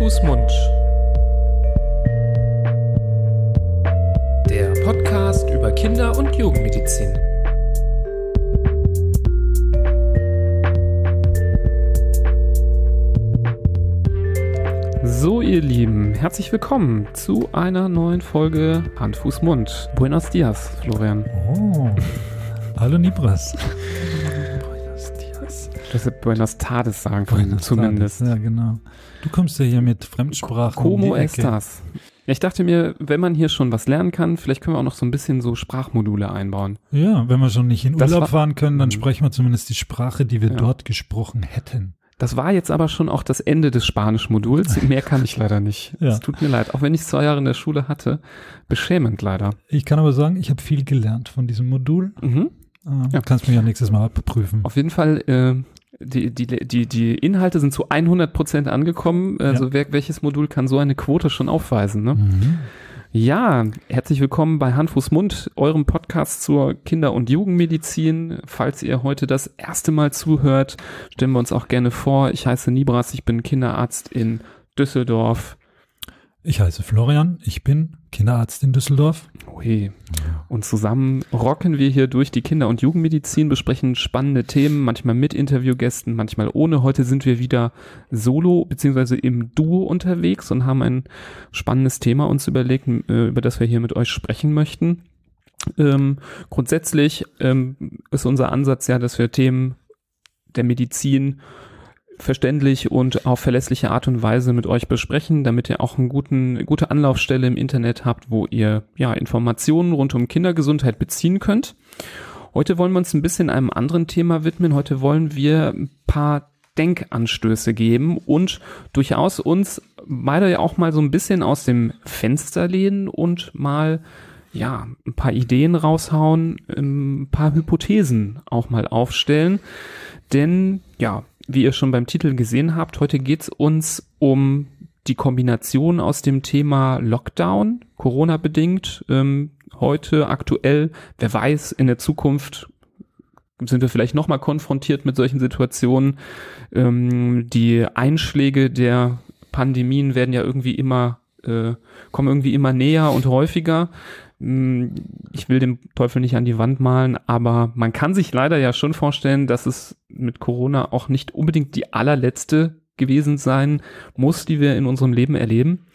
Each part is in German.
Fuß, Mund. Der Podcast über Kinder- und Jugendmedizin. So, ihr Lieben, herzlich willkommen zu einer neuen Folge Hand, Fuß, Mund. Buenos dias, Florian. Oh, hallo Nibras. Du hast Buenos Tardes sagen können, zumindest. Ja, genau. Du kommst ja hier mit Fremdsprachen. Como estas? Ja, ich dachte mir, wenn man hier schon was lernen kann, vielleicht können wir auch noch so ein bisschen so Sprachmodule einbauen. Ja, wenn wir schon nicht in Das Urlaub fahren können, dann Mhm. sprechen wir zumindest die Sprache, die wir Ja. dort gesprochen hätten. Das war jetzt aber schon auch das Ende des Spanisch-Moduls. Mehr kann ich leider nicht. Ja. Es tut mir leid. Auch wenn ich zwei Jahre in der Schule hatte. Beschämend leider. Ich kann aber sagen, ich habe viel gelernt von diesem Modul. Mhm. Äh, Ja. Kannst mich ja nächstes Mal abprüfen. Auf jeden Fall, äh, die, die, die, die Inhalte sind zu 100 Prozent angekommen. Also wer, welches Modul kann so eine Quote schon aufweisen? Ne? Mhm. Ja, herzlich willkommen bei Hand, Fuß, Mund, eurem Podcast zur Kinder- und Jugendmedizin. Falls ihr heute das erste Mal zuhört, stellen wir uns auch gerne vor. Ich heiße Nibras, ich bin Kinderarzt in Düsseldorf. Ich heiße Florian, ich bin Kinderarzt in Düsseldorf. Ui. Und zusammen rocken wir hier durch die Kinder- und Jugendmedizin, besprechen spannende Themen, manchmal mit Interviewgästen, manchmal ohne. Heute sind wir wieder solo beziehungsweise im Duo unterwegs und haben ein spannendes Thema uns überlegt, äh, über das wir hier mit euch sprechen möchten. Ähm, grundsätzlich ähm, ist unser Ansatz ja, dass wir Themen der Medizin verständlich und auf verlässliche Art und Weise mit euch besprechen, damit ihr auch guten, gute Anlaufstelle im Internet habt, wo ihr ja Informationen rund um Kindergesundheit beziehen könnt. Heute wollen wir uns ein bisschen einem anderen Thema widmen. Heute wollen wir ein paar Denkanstöße geben und durchaus uns beide ja auch mal so ein bisschen aus dem Fenster lehnen und mal ja, ein paar Ideen raushauen, ein paar Hypothesen auch mal aufstellen. Denn, ja, wie ihr schon beim Titel gesehen habt, heute geht's uns um die Kombination aus dem Thema Lockdown, Corona bedingt, ähm, heute aktuell, wer weiß, in der Zukunft sind wir vielleicht nochmal konfrontiert mit solchen Situationen. Ähm, die Einschläge der Pandemien werden ja irgendwie immer, äh, kommen irgendwie immer näher und häufiger. Mm, Ich will den Teufel nicht an die Wand malen, aber man kann sich leider ja schon vorstellen, dass es mit Corona auch nicht unbedingt die allerletzte gewesen sein muss, die wir in unserem Leben erleben.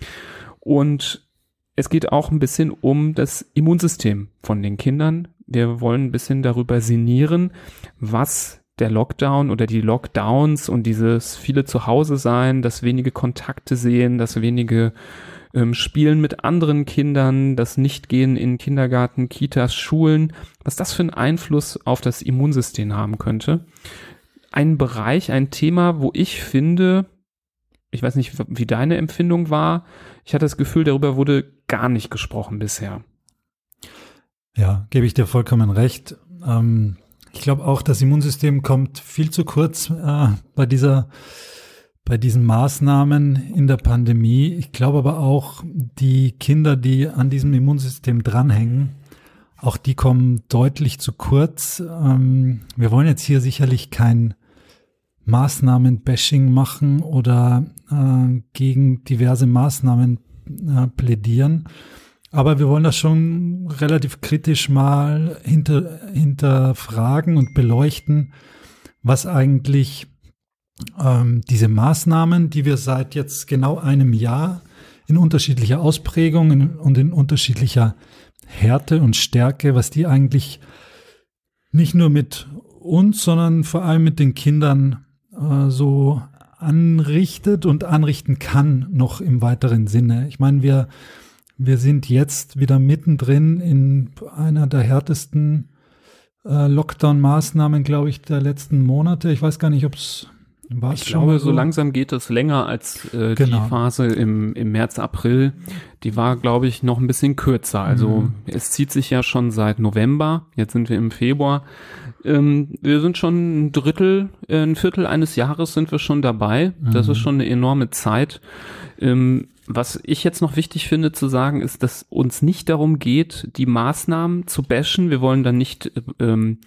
Und es geht auch ein bisschen um das Immunsystem von den Kindern. Wir wollen ein bisschen darüber sinnieren, was der Lockdown oder die Lockdowns und dieses viele zu Hause sein, das wenige Kontakte sehen, das wenige ähm, Spielen mit anderen Kindern, das Nichtgehen in Kindergarten, Kitas, Schulen, was das für einen Einfluss auf das Immunsystem haben könnte. Ein Bereich, ein Thema, wo ich finde, ich weiß nicht, wie deine Empfindung war, ich hatte das Gefühl, darüber wurde gar nicht gesprochen bisher. Ja, gebe ich dir vollkommen recht. Ähm, ich glaube auch, das Immunsystem kommt viel zu kurz äh, bei dieser, bei diesen Maßnahmen in der Pandemie. Ich glaube aber auch, die Kinder, die an diesem Immunsystem dranhängen, auch die kommen deutlich zu kurz. Ähm, wir wollen jetzt hier sicherlich kein Maßnahmen-Bashing machen oder äh, gegen diverse Maßnahmen äh, plädieren. Aber wir wollen das schon relativ kritisch mal hinter, hinterfragen und beleuchten, was eigentlich ähm, diese Maßnahmen, die wir seit jetzt genau einem Jahr in unterschiedlicher Ausprägung und in unterschiedlicher Härte und Stärke, was die eigentlich nicht nur mit uns, sondern vor allem mit den Kindern äh, so anrichtet und anrichten kann, noch im weiteren Sinne. Ich meine, wir wir sind jetzt wieder mittendrin in einer der härtesten äh, Lockdown-Maßnahmen, glaube ich, der letzten Monate. Ich weiß gar nicht, ob es war Ich glaube, so langsam geht es länger als äh, Genau. die Phase im, im März, April. Die war, glaube ich, noch ein bisschen kürzer. Also Mhm. es zieht sich ja schon seit November. Jetzt sind wir im Februar. Ähm, wir sind schon ein Drittel, äh, ein Viertel eines Jahres sind wir schon dabei. Das Mhm. ist schon eine enorme Zeit. Ähm, was ich jetzt noch wichtig finde zu sagen, ist, dass uns nicht darum geht, die Maßnahmen zu bashen. Wir wollen dann nicht ähm,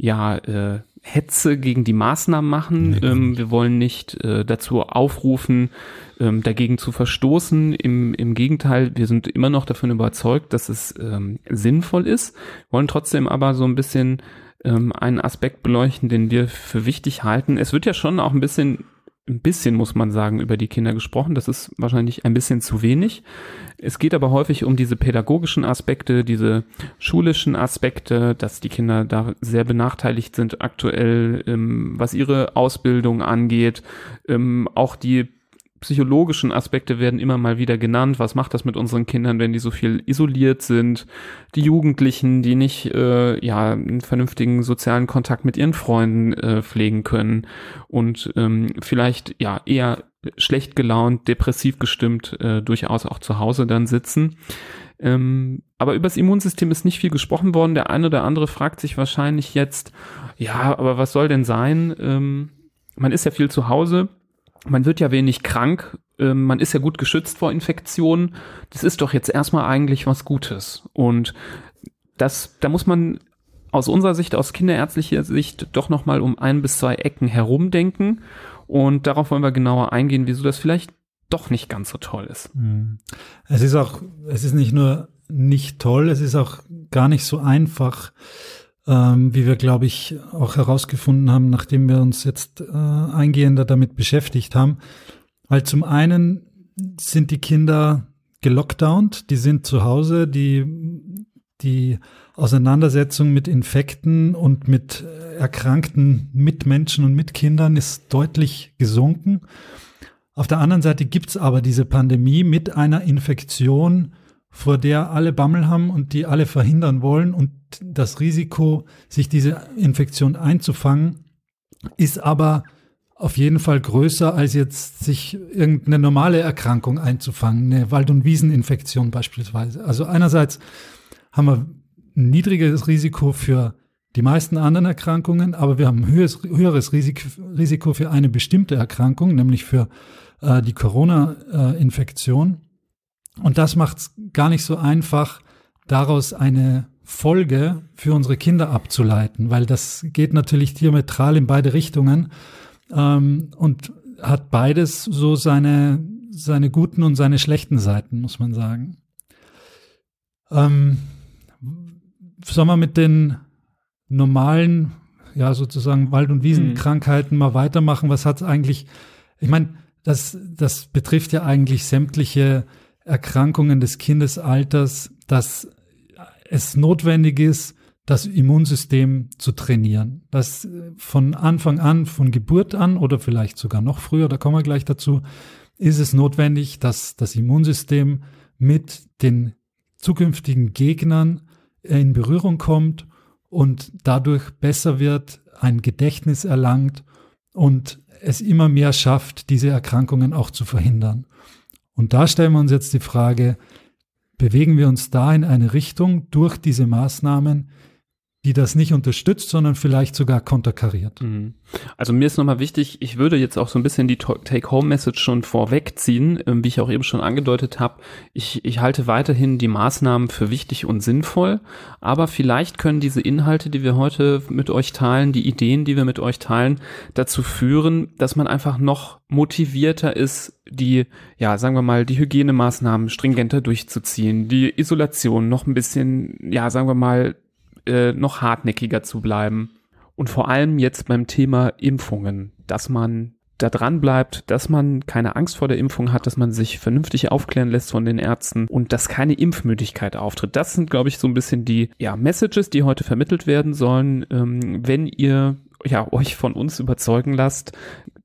ja äh, Hetze gegen die Maßnahmen machen. Nee, ähm, wir wollen nicht äh, dazu aufrufen, ähm, dagegen zu verstoßen. Im, Im Gegenteil, wir sind immer noch davon überzeugt, dass es ähm, sinnvoll ist, wollen trotzdem aber so ein bisschen ähm, einen Aspekt beleuchten, den wir für wichtig halten. Es wird ja schon auch ein bisschen ein bisschen, muss man sagen, über die Kinder gesprochen. Das ist wahrscheinlich ein bisschen zu wenig. Es geht aber häufig um diese pädagogischen Aspekte, diese schulischen Aspekte, dass die Kinder da sehr benachteiligt sind aktuell, ähm, was ihre Ausbildung angeht, ähm, auch die psychologischen Aspekte werden immer mal wieder genannt. Was macht das mit unseren Kindern, wenn die so viel isoliert sind? Die Jugendlichen, die nicht äh, ja einen vernünftigen sozialen Kontakt mit ihren Freunden äh, pflegen können und ähm, vielleicht ja eher schlecht gelaunt, depressiv gestimmt, äh, durchaus auch zu Hause dann sitzen. Ähm, aber über das Immunsystem ist nicht viel gesprochen worden. Der eine oder andere fragt sich wahrscheinlich jetzt, ja, aber was soll denn sein? Ähm, man ist ja viel zu Hause man wird ja wenig krank, ähm, man ist ja gut geschützt vor Infektionen. Das ist doch jetzt erstmal eigentlich was Gutes. Und das, da muss man aus unserer Sicht, aus kinderärztlicher Sicht, doch nochmal um ein bis zwei Ecken herumdenken. Und darauf wollen wir genauer eingehen, wieso das vielleicht doch nicht ganz so toll ist. Hm. Es ist auch, es ist nicht nur nicht toll, es ist auch gar nicht so einfach, ähm, wie wir, glaube ich, auch herausgefunden haben, nachdem wir uns jetzt äh, eingehender damit beschäftigt haben. Weil zum einen sind die Kinder gelockdownt, die sind zu Hause, die, die Auseinandersetzung mit Infekten und mit erkrankten Mitmenschen und Mitkindern ist deutlich gesunken. Auf der anderen Seite gibt es aber diese Pandemie mit einer Infektion, vor der alle Bammel haben und die alle verhindern wollen. Und das Risiko, sich diese Infektion einzufangen, ist aber auf jeden Fall größer, als jetzt sich irgendeine normale Erkrankung einzufangen, eine Wald- und Wieseninfektion beispielsweise. Also einerseits haben wir ein niedrigeres Risiko für die meisten anderen Erkrankungen, aber wir haben ein höheres, Risiko für eine bestimmte Erkrankung, nämlich für äh, die Corona-Infektion. Und das macht es gar nicht so einfach, daraus eine Folge für unsere Kinder abzuleiten, weil das geht natürlich diametral in beide Richtungen ähm, und hat beides so seine, seine guten und seine schlechten Seiten, muss man sagen. Ähm, sollen wir mit den normalen, ja, sozusagen Wald- und Wiesenkrankheiten mhm. mal weitermachen? Was hat es eigentlich, ich meine, das, das betrifft ja eigentlich sämtliche Erkrankungen des Kindesalters, dass es notwendig ist, das Immunsystem zu trainieren. Das von Anfang an, von Geburt an oder vielleicht sogar noch früher, da kommen wir gleich dazu, ist es notwendig, dass das Immunsystem mit den zukünftigen Gegnern in Berührung kommt und dadurch besser wird, ein Gedächtnis erlangt und es immer mehr schafft, diese Erkrankungen auch zu verhindern. Und da stellen wir uns jetzt die Frage, bewegen wir uns da in eine Richtung durch diese Maßnahmen, die das nicht unterstützt, sondern vielleicht sogar konterkariert. Mhm. Also mir ist nochmal wichtig, ich würde jetzt auch so ein bisschen die Take-Home-Message schon vorwegziehen, ähm, wie ich auch eben schon angedeutet habe. Ich, ich halte weiterhin die Maßnahmen für wichtig und sinnvoll, aber vielleicht können diese Inhalte, die wir heute mit euch teilen, die Ideen, die wir mit euch teilen, dazu führen, dass man einfach noch motivierter ist, die, ja, sagen wir mal, die Hygienemaßnahmen stringenter durchzuziehen, die Isolation noch ein bisschen, ja, sagen wir mal, äh, noch hartnäckiger zu bleiben. Und vor allem jetzt beim Thema Impfungen, dass man da dran bleibt, dass man keine Angst vor der Impfung hat, dass man sich vernünftig aufklären lässt von den Ärzten und dass keine Impfmüdigkeit auftritt. Das sind, glaube ich, so ein bisschen die ja, Messages, die heute vermittelt werden sollen. Ähm, wenn ihr ja, euch von uns überzeugen lasst,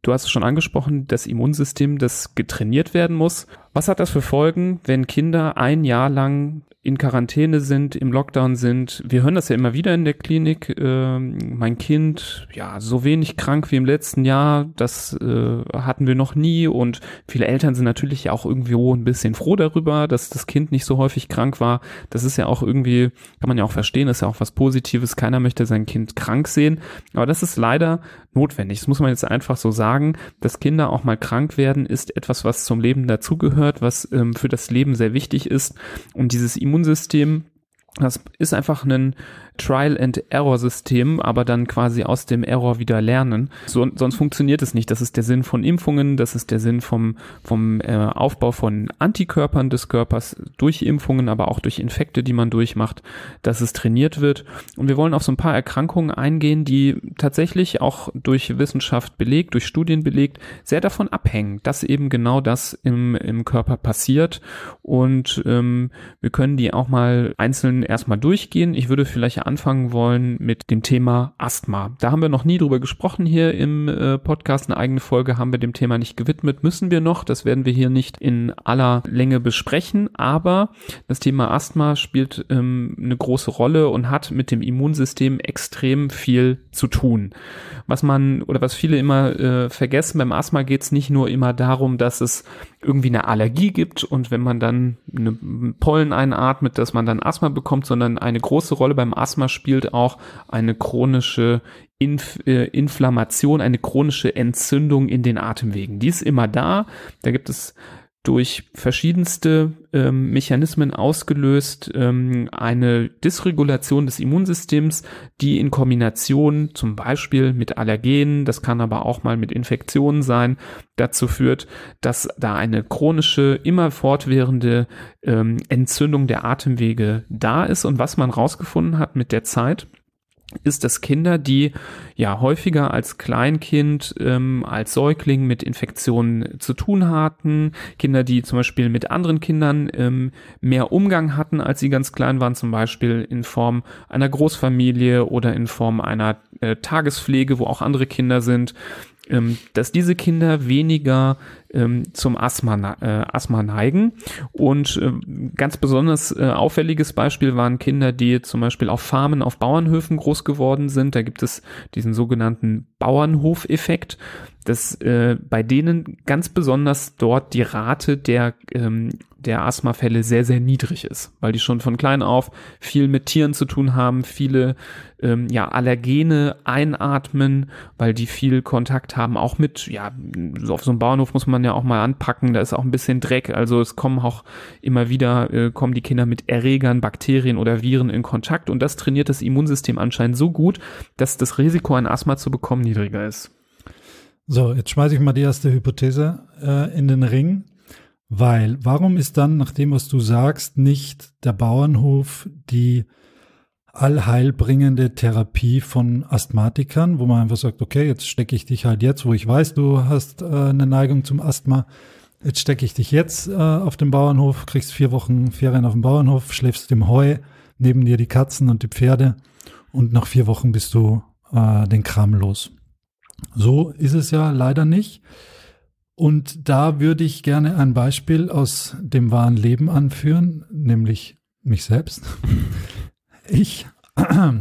du hast es schon angesprochen, das Immunsystem, das getrainiert werden muss. Was hat das für Folgen, wenn Kinder ein Jahr lang in Quarantäne sind, im Lockdown sind. Wir hören das ja immer wieder in der Klinik. Äh, mein Kind, ja, so wenig krank wie im letzten Jahr, das äh, hatten wir noch nie. Und viele Eltern sind natürlich auch irgendwo ein bisschen froh darüber, dass das Kind nicht so häufig krank war. Das ist ja auch irgendwie, kann man ja auch verstehen, ist ja auch was Positives. Keiner möchte sein Kind krank sehen. Aber das ist leider notwendig. Das muss man jetzt einfach so sagen. Dass Kinder auch mal krank werden, ist etwas, was zum Leben dazugehört, was ähm, für das Leben sehr wichtig ist. Und dieses Immunsystem, das ist einfach ein Trial-and-Error-System, aber dann quasi aus dem Error wieder lernen. So, sonst funktioniert es nicht. Das ist der Sinn von Impfungen, das ist der Sinn vom, vom äh, Aufbau von Antikörpern des Körpers durch Impfungen, aber auch durch Infekte, die man durchmacht, dass es trainiert wird. Und wir wollen auf so ein paar Erkrankungen eingehen, die tatsächlich auch durch Wissenschaft belegt, durch Studien belegt, sehr davon abhängen, dass eben genau das im, im Körper passiert. Und ähm, wir können die auch mal einzeln erstmal durchgehen. Ich würde vielleicht anfangen wollen mit dem Thema Asthma. Da haben wir noch nie drüber gesprochen hier im äh, Podcast. Eine eigene Folge haben wir dem Thema nicht gewidmet. Müssen wir noch. Das werden wir hier nicht in aller Länge besprechen. Aber das Thema Asthma spielt ähm, eine große Rolle und hat mit dem Immunsystem extrem viel zu tun. Was man oder was viele immer äh, vergessen, beim Asthma geht es nicht nur immer darum, dass es irgendwie eine Allergie gibt und wenn man dann eine Pollen einatmet, dass man dann Asthma bekommt, sondern eine große Rolle beim Asthma spielt auch eine chronische Inf äh, Inflammation, eine chronische Entzündung in den Atemwegen. Die ist immer da. Da gibt es durch verschiedenste ähm, Mechanismen ausgelöst, ähm, eine Dysregulation des Immunsystems, die in Kombination zum Beispiel mit Allergenen, das kann aber auch mal mit Infektionen sein, dazu führt, dass da eine chronische, immer fortwährende ähm, Entzündung der Atemwege da ist. Und was man rausgefunden hat mit der Zeit, ist, dass Kinder, die ja häufiger als Kleinkind, ähm, als Säugling mit Infektionen zu tun hatten, Kinder, die zum Beispiel mit anderen Kindern ähm, mehr Umgang hatten, als sie ganz klein waren, zum Beispiel in Form einer Großfamilie oder in Form einer äh, Tagespflege, wo auch andere Kinder sind, ähm, dass diese Kinder weniger ähm, zum Asthma, äh, Asthma neigen. Und äh, ganz besonders äh, auffälliges Beispiel waren Kinder, die zum Beispiel auf Farmen, auf Bauernhöfen groß geworden sind. Da gibt es diesen sogenannten Bauernhofeffekt, dass äh, bei denen ganz besonders dort die Rate der ähm, der Asthmafälle sehr, sehr niedrig ist, weil die schon von klein auf viel mit Tieren zu tun haben, viele ähm, ja, Allergene einatmen, weil die viel Kontakt haben, auch mit, ja, auf so einem Bauernhof muss man ja auch mal anpacken, da ist auch ein bisschen Dreck, also es kommen auch immer wieder, äh, kommen die Kinder mit Erregern, Bakterien oder Viren in Kontakt und das trainiert das Immunsystem anscheinend so gut, dass das Risiko, ein Asthma zu bekommen, niedriger ist. So, jetzt schmeiße ich mal die erste Hypothese äh, in den Ring. Weil, warum ist dann, nach dem, was du sagst, nicht der Bauernhof die allheilbringende Therapie von Asthmatikern, wo man einfach sagt, okay, jetzt stecke ich dich halt jetzt, wo ich weiß, du hast äh, eine Neigung zum Asthma, jetzt stecke ich dich jetzt äh, auf dem Bauernhof, kriegst vier Wochen Ferien auf dem Bauernhof, schläfst im Heu, neben dir die Katzen und die Pferde und nach vier Wochen bist du äh, den Kram los. So ist es ja leider nicht. Und da würde ich gerne ein Beispiel aus dem wahren Leben anführen, nämlich mich selbst. Ich.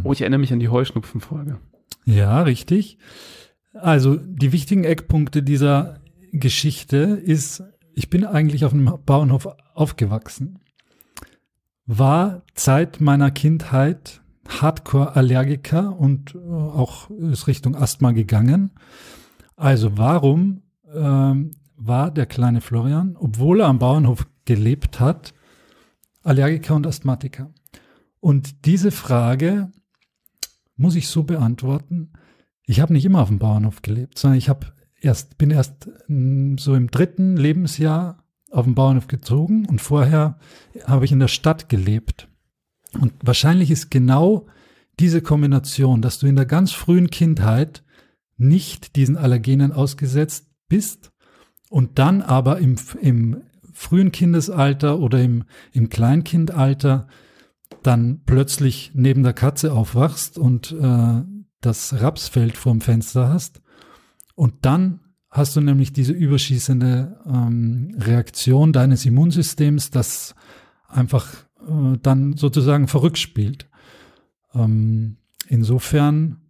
Oh, ich erinnere mich an die Heuschnupfenfolge. Ja, richtig. Also die wichtigen Eckpunkte dieser Geschichte ist, ich bin eigentlich auf einem Bauernhof aufgewachsen, war seit meiner Kindheit Hardcore-Allergiker und auch ist Richtung Asthma gegangen. Also warum ähm, war der kleine Florian, obwohl er am Bauernhof gelebt hat, Allergiker und Asthmatiker. Und diese Frage muss ich so beantworten. Ich habe nicht immer auf dem Bauernhof gelebt, sondern ich habe erst, bin erst mm, so im dritten Lebensjahr auf dem Bauernhof gezogen und vorher habe ich in der Stadt gelebt. Und wahrscheinlich ist genau diese Kombination, dass du in der ganz frühen Kindheit nicht diesen Allergenen ausgesetzt bist und dann aber im, im frühen Kindesalter oder im, im Kleinkindalter dann plötzlich neben der Katze aufwachst und äh, das Rapsfeld vorm Fenster hast. Und dann hast du nämlich diese überschießende ähm, Reaktion deines Immunsystems, das einfach äh, dann sozusagen verrückt spielt. Ähm, insofern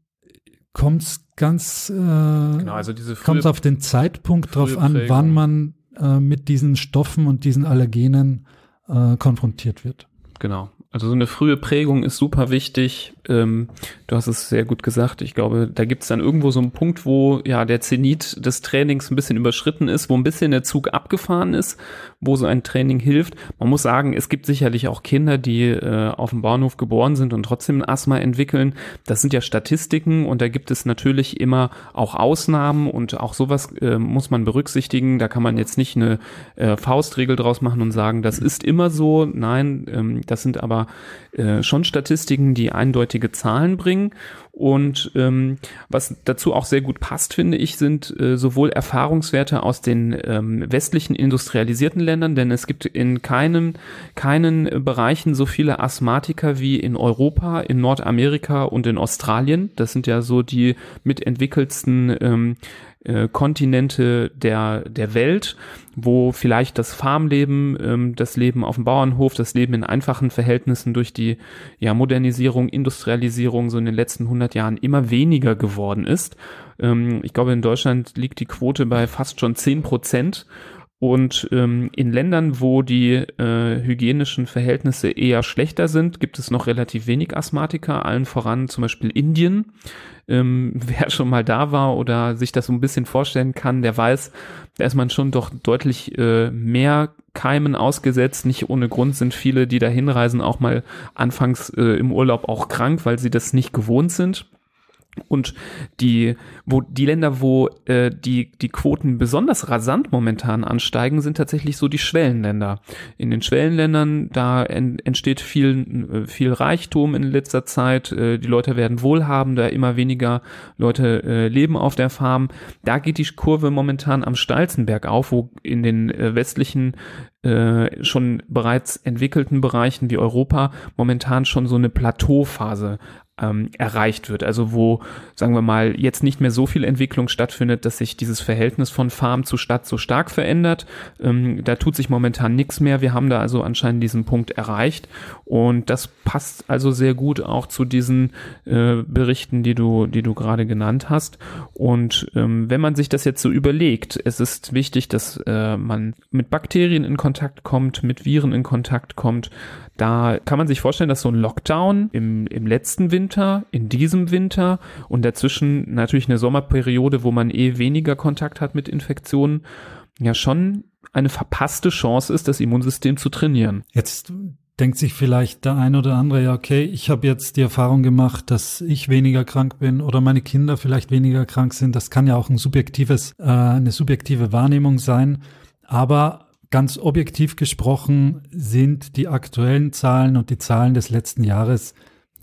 kommt es ganz, äh, genau, also kommt auf den Zeitpunkt drauf an, wann man äh, mit diesen Stoffen und diesen Allergenen äh, konfrontiert wird. Genau. Also so eine frühe Prägung ist super wichtig. Ähm, du hast es sehr gut gesagt. Ich glaube, da gibt es dann irgendwo so einen Punkt, wo ja der Zenit des Trainings ein bisschen überschritten ist, wo ein bisschen der Zug abgefahren ist, wo so ein Training hilft. Man muss sagen, es gibt sicherlich auch Kinder, die äh, auf dem Bahnhof geboren sind und trotzdem ein Asthma entwickeln. Das sind ja Statistiken und da gibt es natürlich immer auch Ausnahmen und auch sowas äh, muss man berücksichtigen. Da kann man jetzt nicht eine äh, Faustregel draus machen und sagen, das ist immer so. Nein, ähm, das sind aber äh, schon Statistiken, die eindeutige Zahlen bringen. Und ähm, was dazu auch sehr gut passt, finde ich, sind äh, sowohl Erfahrungswerte aus den ähm, westlichen industrialisierten Ländern, denn es gibt in keinem, keinen Bereichen so viele Asthmatiker wie in Europa, in Nordamerika und in Australien. Das sind ja so die mitentwickelsten ähm, äh, Kontinente der, der Welt, wo vielleicht das Farmleben, ähm, das Leben auf dem Bauernhof, das Leben in einfachen Verhältnissen durch die ja, Modernisierung, Industrialisierung so in den letzten 100 Jahren immer weniger geworden ist. Ähm, ich glaube, in Deutschland liegt die Quote bei fast schon 10 Prozent. Und ähm, in Ländern, wo die äh, hygienischen Verhältnisse eher schlechter sind, gibt es noch relativ wenig Asthmatiker, allen voran zum Beispiel Indien. Ähm, wer schon mal da war oder sich das so ein bisschen vorstellen kann, der weiß, da ist man schon doch deutlich äh, mehr Keimen ausgesetzt. Nicht ohne Grund sind viele, die da hinreisen, auch mal anfangs äh, im Urlaub auch krank, weil sie das nicht gewohnt sind. Und die, wo die Länder, wo äh, die, die Quoten besonders rasant momentan ansteigen, sind tatsächlich so die Schwellenländer. In den Schwellenländern, da en, entsteht viel, äh, viel Reichtum in letzter Zeit, äh, die Leute werden wohlhabender, immer weniger Leute äh, leben auf der Farm. Da geht die Kurve momentan am steilsten bergauf, wo in den äh, westlichen äh, schon bereits entwickelten Bereichen wie Europa momentan schon so eine Plateauphase ähm, erreicht wird. Also wo, sagen wir mal, jetzt nicht mehr so viel Entwicklung stattfindet, dass sich dieses Verhältnis von Farm zu Stadt so stark verändert. Ähm, da tut sich momentan nichts mehr. Wir haben da also anscheinend diesen Punkt erreicht. Und das passt also sehr gut auch zu diesen äh, Berichten, die du, die du gerade genannt hast. Und ähm, wenn man sich das jetzt so überlegt, es ist wichtig, dass äh, man mit Bakterien in Kontakt kommt, mit Viren in Kontakt kommt, da kann man sich vorstellen, dass so ein Lockdown im, im letzten Winter, in diesem Winter und dazwischen natürlich eine Sommerperiode, wo man eh weniger Kontakt hat mit Infektionen, ja schon eine verpasste Chance ist, das Immunsystem zu trainieren. Jetzt denkt sich vielleicht der ein oder andere, ja, okay, ich habe jetzt die Erfahrung gemacht, dass ich weniger krank bin oder meine Kinder vielleicht weniger krank sind. Das kann ja auch ein subjektives, äh, eine subjektive Wahrnehmung sein. Aber Ganz objektiv gesprochen sind die aktuellen Zahlen und die Zahlen des letzten Jahres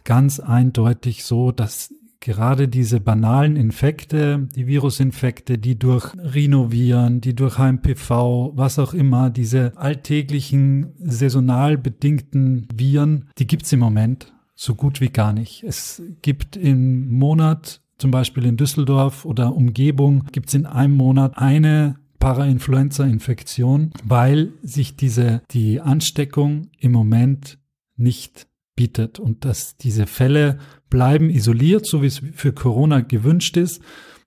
ganz eindeutig so, dass gerade diese banalen Infekte, die Virusinfekte, die durch Rhinoviren, die durch HMPV, was auch immer, diese alltäglichen saisonal bedingten Viren, die gibt's im Moment so gut wie gar nicht. Es gibt im Monat, zum Beispiel in Düsseldorf oder Umgebung, gibt's in einem Monat eine Parainfluenza-Infektion, weil sich diese, die Ansteckung im Moment nicht bietet und dass diese Fälle bleiben isoliert, so wie es für Corona gewünscht ist.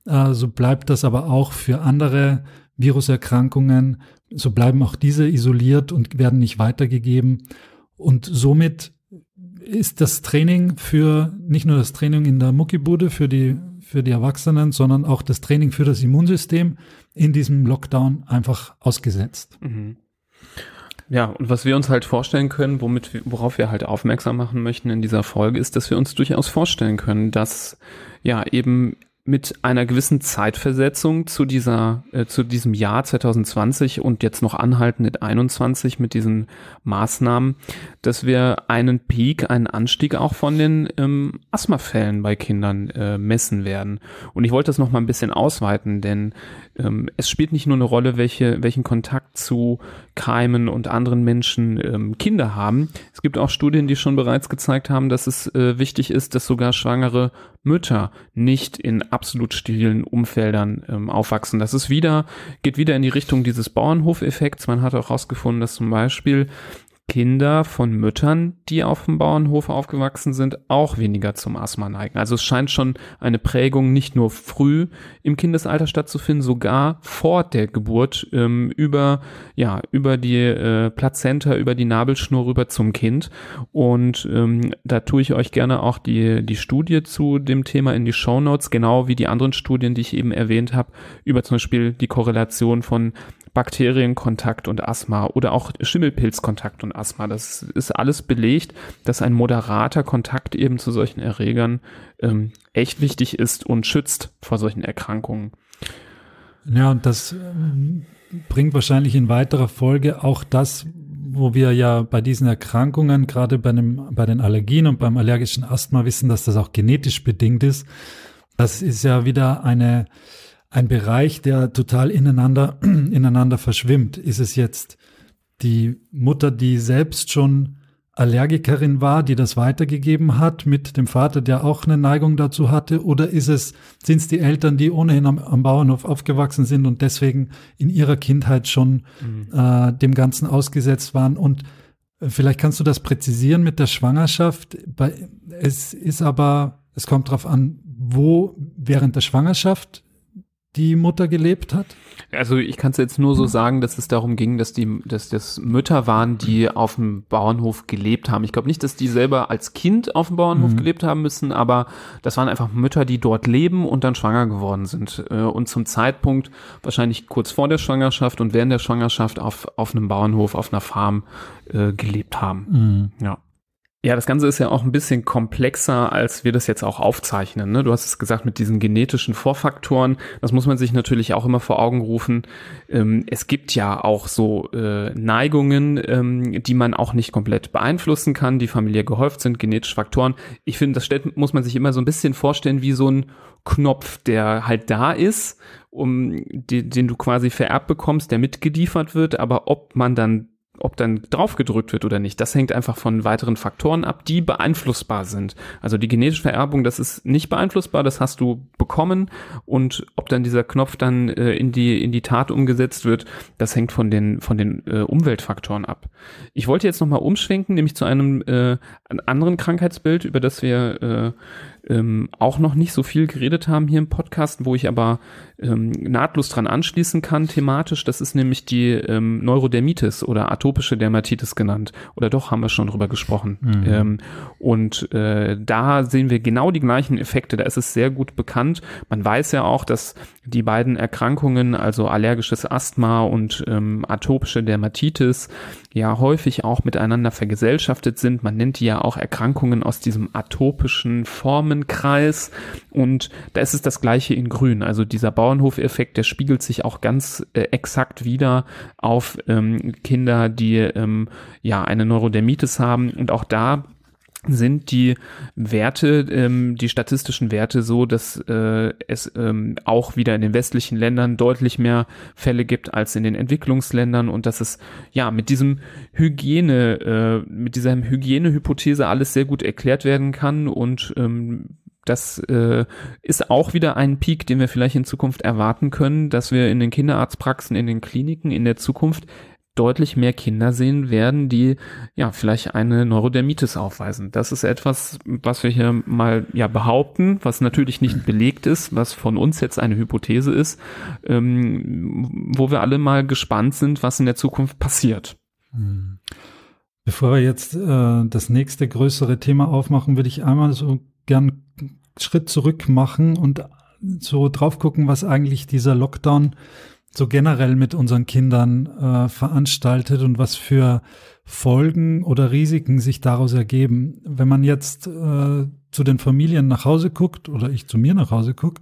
Äh, so bleibt das aber auch für andere Viruserkrankungen. So bleiben auch diese isoliert und werden nicht weitergegeben. Und somit ist das Training für nicht nur das Training in der Muckibude für die für die Erwachsenen, sondern auch das Training für das Immunsystem in diesem Lockdown einfach ausgesetzt. Mhm. Ja, und was wir uns halt vorstellen können, womit worauf wir halt aufmerksam machen möchten in dieser Folge, ist, dass wir uns durchaus vorstellen können, dass ja eben mit einer gewissen Zeitversetzung zu dieser, äh, zu diesem Jahr 2020 und jetzt noch anhaltend mit 21 mit diesen Maßnahmen, dass wir einen Peak, einen Anstieg auch von den ähm, Asthmafällen bei Kindern äh, messen werden. Und ich wollte das noch mal ein bisschen ausweiten, denn ähm, es spielt nicht nur eine Rolle, welche, welchen Kontakt zu Keimen und anderen Menschen ähm, Kinder haben. Es gibt auch Studien, die schon bereits gezeigt haben, dass es äh, wichtig ist, dass sogar schwangere Mütter nicht in absolut sterilen Umfeldern ähm, aufwachsen. Das ist wieder, geht wieder in die Richtung dieses Bauernhofeffekts. Man hat auch herausgefunden, dass zum Beispiel Kinder von Müttern, die auf dem Bauernhof aufgewachsen sind, auch weniger zum Asthma neigen. Also es scheint schon eine Prägung nicht nur früh im Kindesalter stattzufinden, sogar vor der Geburt ähm, über ja über die äh, Plazenta, über die Nabelschnur rüber zum Kind. Und ähm, da tue ich euch gerne auch die die Studie zu dem Thema in die Show Notes, genau wie die anderen Studien, die ich eben erwähnt habe, über zum Beispiel die Korrelation von Bakterienkontakt und Asthma oder auch Schimmelpilzkontakt und Asthma. Das ist alles belegt, dass ein moderater Kontakt eben zu solchen Erregern ähm, echt wichtig ist und schützt vor solchen Erkrankungen. Ja, und das ähm, bringt wahrscheinlich in weiterer Folge auch das, wo wir ja bei diesen Erkrankungen, gerade bei, dem, bei den Allergien und beim allergischen Asthma wissen, dass das auch genetisch bedingt ist. Das ist ja wieder eine ein Bereich, der total ineinander, ineinander verschwimmt. Ist es jetzt die Mutter, die selbst schon Allergikerin war, die das weitergegeben hat, mit dem Vater, der auch eine Neigung dazu hatte, oder ist es, sind es die Eltern, die ohnehin am, am Bauernhof aufgewachsen sind und deswegen in ihrer Kindheit schon mhm. äh, dem Ganzen ausgesetzt waren? Und äh, vielleicht kannst du das präzisieren mit der Schwangerschaft. Bei, es ist aber, es kommt darauf an, wo während der Schwangerschaft die Mutter gelebt hat? Also ich kann es jetzt nur so sagen, dass es darum ging, dass die, dass das Mütter waren, die auf dem Bauernhof gelebt haben. Ich glaube nicht, dass die selber als Kind auf dem Bauernhof mhm. gelebt haben müssen, aber das waren einfach Mütter, die dort leben und dann schwanger geworden sind äh, und zum Zeitpunkt wahrscheinlich kurz vor der Schwangerschaft und während der Schwangerschaft auf auf einem Bauernhof, auf einer Farm äh, gelebt haben. Mhm. Ja. Ja, das Ganze ist ja auch ein bisschen komplexer, als wir das jetzt auch aufzeichnen. Ne? Du hast es gesagt mit diesen genetischen Vorfaktoren. Das muss man sich natürlich auch immer vor Augen rufen. Ähm, es gibt ja auch so äh, Neigungen, ähm, die man auch nicht komplett beeinflussen kann, die familiär gehäuft sind, genetische Faktoren. Ich finde, das stellt, muss man sich immer so ein bisschen vorstellen wie so ein Knopf, der halt da ist, um den, den du quasi vererbt bekommst, der mitgeliefert wird, aber ob man dann ob dann drauf gedrückt wird oder nicht, das hängt einfach von weiteren Faktoren ab, die beeinflussbar sind. Also die genetische Vererbung, das ist nicht beeinflussbar, das hast du bekommen und ob dann dieser Knopf dann äh, in die in die Tat umgesetzt wird, das hängt von den von den äh, Umweltfaktoren ab. Ich wollte jetzt noch mal umschwenken, nämlich zu einem äh, anderen Krankheitsbild, über das wir äh, ähm, auch noch nicht so viel geredet haben hier im Podcast, wo ich aber ähm, nahtlos dran anschließen kann thematisch. Das ist nämlich die ähm, Neurodermitis oder atopische Dermatitis genannt. Oder doch haben wir schon drüber gesprochen. Mhm. Ähm, und äh, da sehen wir genau die gleichen Effekte. Da ist es sehr gut bekannt. Man weiß ja auch, dass die beiden Erkrankungen, also allergisches Asthma und ähm, atopische Dermatitis, ja häufig auch miteinander vergesellschaftet sind. Man nennt die ja auch Erkrankungen aus diesem atopischen Formenkreis. Und da ist es das gleiche in Grün. Also dieser Bauernhofeffekt, der spiegelt sich auch ganz äh, exakt wieder auf ähm, Kinder, die ähm, ja eine Neurodermitis haben. Und auch da sind die Werte, ähm, die statistischen Werte so, dass äh, es ähm, auch wieder in den westlichen Ländern deutlich mehr Fälle gibt als in den Entwicklungsländern und dass es ja mit diesem Hygiene, äh, mit dieser Hygienehypothese alles sehr gut erklärt werden kann und ähm, das äh, ist auch wieder ein Peak, den wir vielleicht in Zukunft erwarten können, dass wir in den Kinderarztpraxen, in den Kliniken in der Zukunft deutlich mehr Kinder sehen werden, die ja vielleicht eine Neurodermitis aufweisen. Das ist etwas, was wir hier mal ja behaupten, was natürlich nicht belegt ist, was von uns jetzt eine Hypothese ist, ähm, wo wir alle mal gespannt sind, was in der Zukunft passiert. Hm. Bevor wir jetzt äh, das nächste größere Thema aufmachen, würde ich einmal so gern Schritt zurück machen und so drauf gucken, was eigentlich dieser Lockdown so generell mit unseren Kindern äh, veranstaltet und was für Folgen oder Risiken sich daraus ergeben. Wenn man jetzt äh, zu den Familien nach Hause guckt oder ich zu mir nach Hause gucke,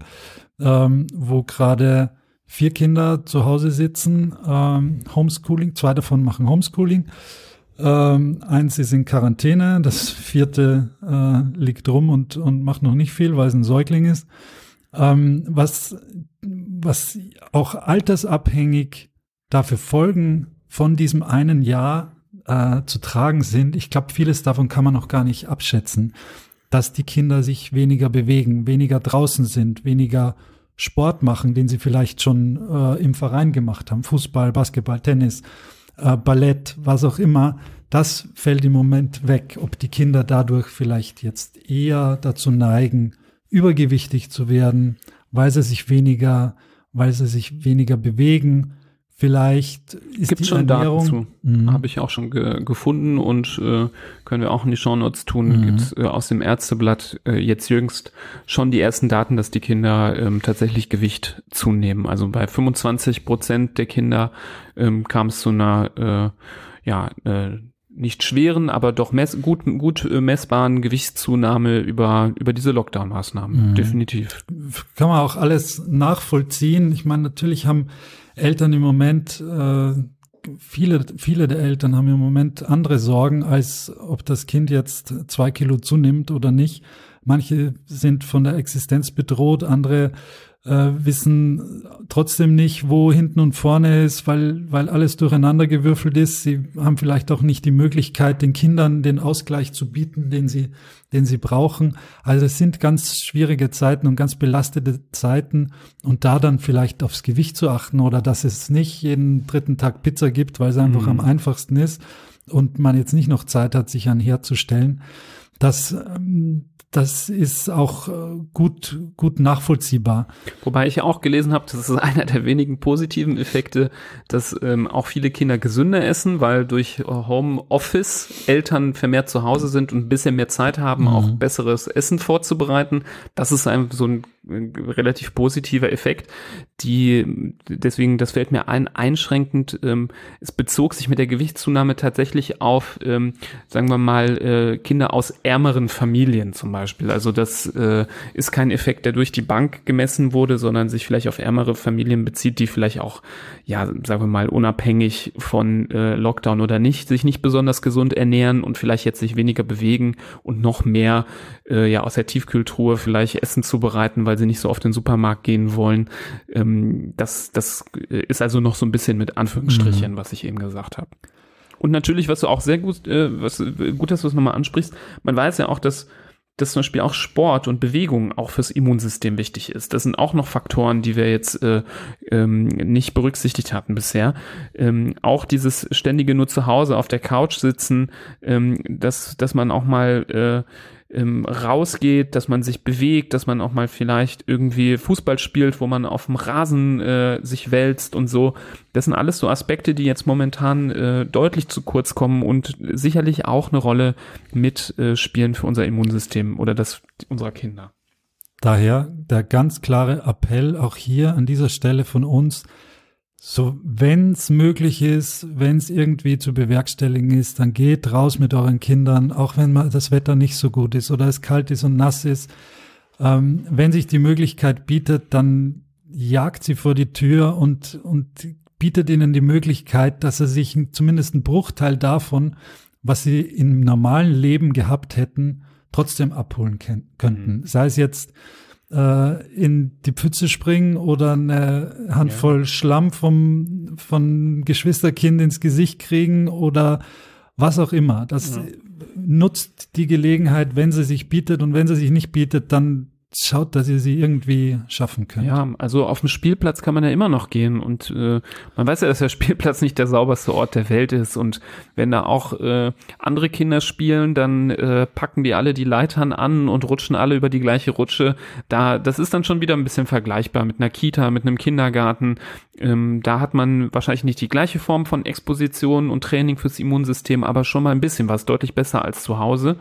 ähm, wo gerade vier Kinder zu Hause sitzen, ähm, Homeschooling, zwei davon machen Homeschooling, ähm, eins ist in Quarantäne, das vierte äh, liegt rum und, und macht noch nicht viel, weil es ein Säugling ist. Ähm, was was auch altersabhängig dafür Folgen von diesem einen Jahr äh, zu tragen sind. Ich glaube, vieles davon kann man noch gar nicht abschätzen, dass die Kinder sich weniger bewegen, weniger draußen sind, weniger Sport machen, den sie vielleicht schon äh, im Verein gemacht haben, Fußball, Basketball, Tennis, äh, Ballett, was auch immer, das fällt im Moment weg. Ob die Kinder dadurch vielleicht jetzt eher dazu neigen, übergewichtig zu werden, weil sie sich weniger, weil sie sich weniger bewegen, Vielleicht ist Gibt die schon Ernährung, Daten zu. Mhm. Habe ich auch schon ge gefunden und äh, können wir auch in die Shownotes tun. Mhm. Gibt's äh, aus dem Ärzteblatt äh, jetzt jüngst schon die ersten Daten, dass die Kinder ähm, tatsächlich Gewicht zunehmen. Also bei 25 Prozent der Kinder ähm, kam es zu einer äh, ja äh, nicht schweren, aber doch mess gut, gut äh, messbaren Gewichtszunahme über, über diese Lockdown-Maßnahmen. Mhm. Definitiv. kann man auch alles nachvollziehen. Ich meine, natürlich haben Eltern im Moment, äh, viele, viele der Eltern haben im Moment andere Sorgen, als ob das Kind jetzt zwei Kilo zunimmt oder nicht. Manche sind von der Existenz bedroht, andere äh, wissen trotzdem nicht, wo hinten und vorne ist, weil, weil alles durcheinander gewürfelt ist. Sie haben vielleicht auch nicht die Möglichkeit, den Kindern den Ausgleich zu bieten, den sie, den sie brauchen. Also es sind ganz schwierige Zeiten und ganz belastete Zeiten und da dann vielleicht aufs Gewicht zu achten oder dass es nicht jeden dritten Tag Pizza gibt, weil es einfach Mhm. am einfachsten ist und man jetzt nicht noch Zeit hat, sich an den Herd zu stellen. Das, ähm, das ist auch äh, gut, gut nachvollziehbar. Wobei ich ja auch gelesen habe, das ist einer der wenigen positiven Effekte, dass ähm, auch viele Kinder gesünder essen, weil durch äh, Homeoffice Eltern vermehrt zu Hause sind und ein bisschen mehr Zeit haben, Mhm. auch besseres Essen vorzubereiten. Das ist ein, so ein relativ positiver Effekt. Die, deswegen, das fällt mir ein, einschränkend, ähm, es bezog sich mit der Gewichtszunahme tatsächlich auf, ähm, sagen wir mal, äh, Kinder aus ärmeren Familien zum Beispiel. Also das äh, ist kein Effekt, der durch die Bank gemessen wurde, sondern sich vielleicht auf ärmere Familien bezieht, die vielleicht auch, ja, sagen wir mal, unabhängig von äh, Lockdown oder nicht, sich nicht besonders gesund ernähren und vielleicht jetzt sich weniger bewegen und noch mehr äh, ja aus der Tiefkühltruhe vielleicht Essen zubereiten, weil sie nicht so oft in den Supermarkt gehen wollen. Ähm, das, das ist also noch so ein bisschen mit Anführungsstrichen, was ich eben gesagt habe. Und natürlich, was du auch sehr gut, äh, was äh, gut, dass du es nochmal ansprichst, man weiß ja auch, dass dass zum Beispiel auch Sport und Bewegung auch fürs Immunsystem wichtig ist. Das sind auch noch Faktoren, die wir jetzt äh, ähm, nicht berücksichtigt hatten bisher. Ähm, auch dieses ständige nur zu Hause auf der Couch sitzen, ähm, dass, dass man auch mal äh, ähm, rausgeht, dass man sich bewegt, dass man auch mal vielleicht irgendwie Fußball spielt, wo man auf dem Rasen äh, sich wälzt und so. Das sind alles so Aspekte, die jetzt momentan äh, deutlich zu kurz kommen und sicherlich auch eine Rolle mitspielen äh, für unser Immunsystem oder das unserer Kinder. Daher der ganz klare Appell auch hier an dieser Stelle von uns, so wenn es möglich ist, wenn es irgendwie zu bewerkstelligen ist, dann geht raus mit euren Kindern, auch wenn mal das Wetter nicht so gut ist oder es kalt ist und nass ist. Ähm, wenn sich die Möglichkeit bietet, dann jagt sie vor die Tür und, und bietet ihnen die Möglichkeit, dass sie sich zumindest einen Bruchteil davon, was sie im normalen Leben gehabt hätten, trotzdem abholen könnten. Mhm. Sei es jetzt äh, in die Pfütze springen oder eine Handvoll ja. Schlamm vom von Geschwisterkind ins Gesicht kriegen oder was auch immer. Das ja. nutzt die Gelegenheit, wenn sie sich bietet und wenn sie sich nicht bietet, dann schaut, dass ihr sie irgendwie schaffen könnt. Ja, also auf dem Spielplatz kann man ja immer noch gehen und äh, man weiß ja, dass der Spielplatz nicht der sauberste Ort der Welt ist und wenn da auch äh, andere Kinder spielen, dann äh, packen die alle die Leitern an und rutschen alle über die gleiche Rutsche. Da, das ist dann schon wieder ein bisschen vergleichbar mit einer Kita, mit einem Kindergarten. Ähm, da hat man wahrscheinlich nicht die gleiche Form von Exposition und Training fürs Immunsystem, aber schon mal ein bisschen was, deutlich besser als zu Hause.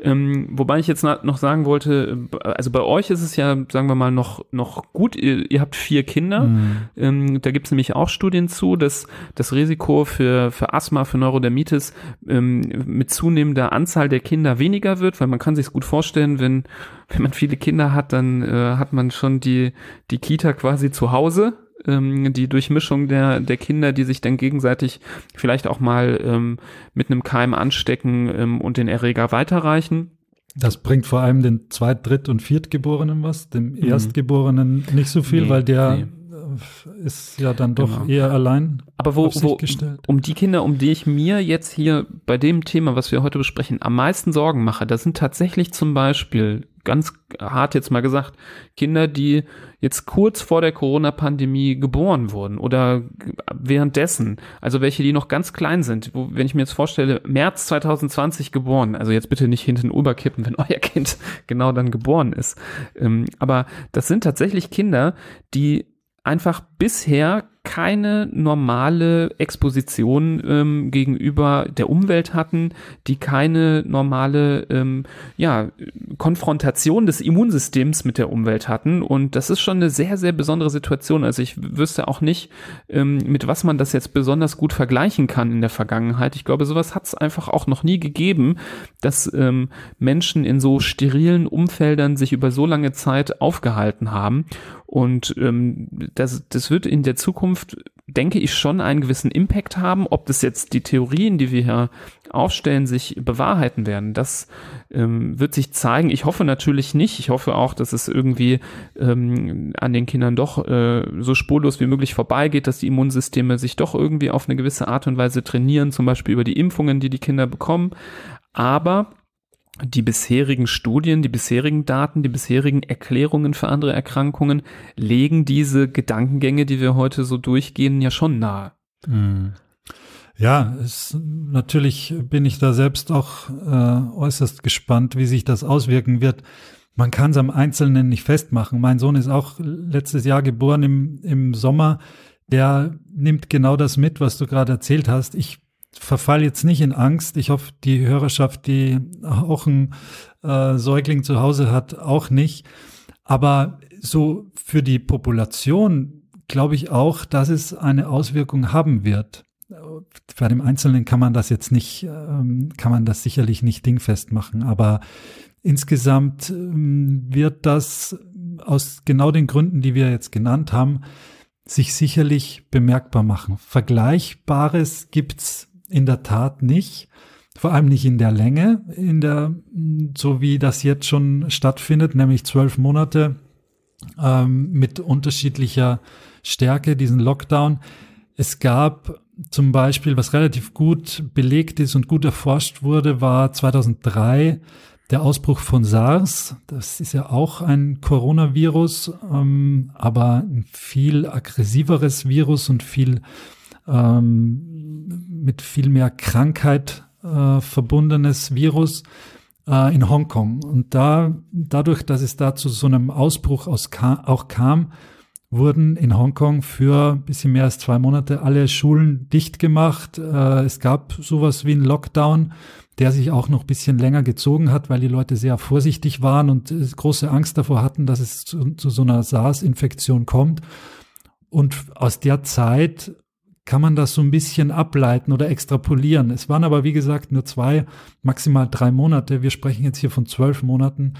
Ähm, wobei ich jetzt noch sagen wollte, also bei euch ist es ja, sagen wir mal, noch, noch gut. Ihr, ihr habt vier Kinder. Mhm. Ähm, da gibt es nämlich auch Studien zu, dass das Risiko für, für Asthma, für Neurodermitis ähm, mit zunehmender Anzahl der Kinder weniger wird, weil man kann sich gut vorstellen, wenn, wenn man viele Kinder hat, dann äh, hat man schon die, die Kita quasi zu Hause ähm, die Durchmischung der, der Kinder, die sich dann gegenseitig vielleicht auch mal ähm, mit einem Keim anstecken ähm, und den Erreger weiterreichen. Das bringt vor allem den Zweit-, Dritt- und Viertgeborenen was, dem mhm. Erstgeborenen nicht so viel, nee, weil der nee. ist ja dann doch genau. eher allein. Aber wo, wo um die Kinder, um die ich mir jetzt hier bei dem Thema, was wir heute besprechen, am meisten Sorgen mache, das sind tatsächlich zum Beispiel ganz hart jetzt mal gesagt, Kinder, die jetzt kurz vor der Corona-Pandemie geboren wurden oder währenddessen, also welche, die noch ganz klein sind, wo, wenn ich mir jetzt vorstelle, März 2020 geboren, also jetzt bitte nicht hinten überkippen, wenn euer Kind genau dann geboren ist, ähm, aber das sind tatsächlich Kinder, die einfach bisher keine normale Exposition ähm, gegenüber der Umwelt hatten, die keine normale ähm, ja, Konfrontation des Immunsystems mit der Umwelt hatten. Und das ist schon eine sehr, sehr besondere Situation. Also ich wüsste auch nicht, ähm, mit was man das jetzt besonders gut vergleichen kann in der Vergangenheit. Ich glaube, sowas hat es einfach auch noch nie gegeben, dass ähm, Menschen in so sterilen Umfeldern sich über so lange Zeit aufgehalten haben. Und ähm, das, das wird in der Zukunft, denke ich, schon einen gewissen Impact haben. Ob das jetzt die Theorien, die wir hier aufstellen, sich bewahrheiten werden, das ähm, wird sich zeigen. Ich hoffe natürlich nicht. Ich hoffe auch, dass es irgendwie ähm, an den Kindern doch äh, so spurlos wie möglich vorbeigeht, dass die Immunsysteme sich doch irgendwie auf eine gewisse Art und Weise trainieren, zum Beispiel über die Impfungen, die die Kinder bekommen. Aber die bisherigen Studien, die bisherigen Daten, die bisherigen Erklärungen für andere Erkrankungen legen diese Gedankengänge, die wir heute so durchgehen, ja schon nahe. Hm. Ja, es, natürlich bin ich da selbst auch äh, äußerst gespannt, wie sich das auswirken wird. Man kann es am Einzelnen nicht festmachen. Mein Sohn ist auch letztes Jahr geboren im, im Sommer. Der nimmt genau das mit, was du gerade erzählt hast. Ich verfall jetzt nicht in Angst. Ich hoffe, die Hörerschaft, die auch einen äh, Säugling zu Hause hat, auch nicht. Aber so für die Population glaube ich auch, dass es eine Auswirkung haben wird. Bei dem Einzelnen kann man das jetzt nicht, ähm, kann man das sicherlich nicht dingfest machen. Aber insgesamt ähm, wird das aus genau den Gründen, die wir jetzt genannt haben, sich sicherlich bemerkbar machen. Vergleichbares gibt's in der Tat nicht. Vor allem nicht in der Länge, in der, so wie das jetzt schon stattfindet, nämlich zwölf Monate ähm, mit unterschiedlicher Stärke, diesen Lockdown. Es gab zum Beispiel, was relativ gut belegt ist und gut erforscht wurde, war 2003 der Ausbruch von SARS. Das ist ja auch ein Coronavirus, ähm, aber ein viel aggressiveres Virus und viel ähm, mit viel mehr Krankheit äh, verbundenes Virus äh, in Hongkong. Und da, dadurch, dass es da zu so einem Ausbruch aus auch kam, wurden in Hongkong für ein bisschen mehr als zwei Monate alle Schulen dicht gemacht. Äh, es gab sowas wie einen Lockdown, der sich auch noch ein bisschen länger gezogen hat, weil die Leute sehr vorsichtig waren und äh, große Angst davor hatten, dass es zu, zu so einer SARS-Infektion kommt. Und aus der Zeit kann man das so ein bisschen ableiten oder extrapolieren. Es waren aber, wie gesagt, nur zwei, maximal drei Monate. Wir sprechen jetzt hier von zwölf Monaten.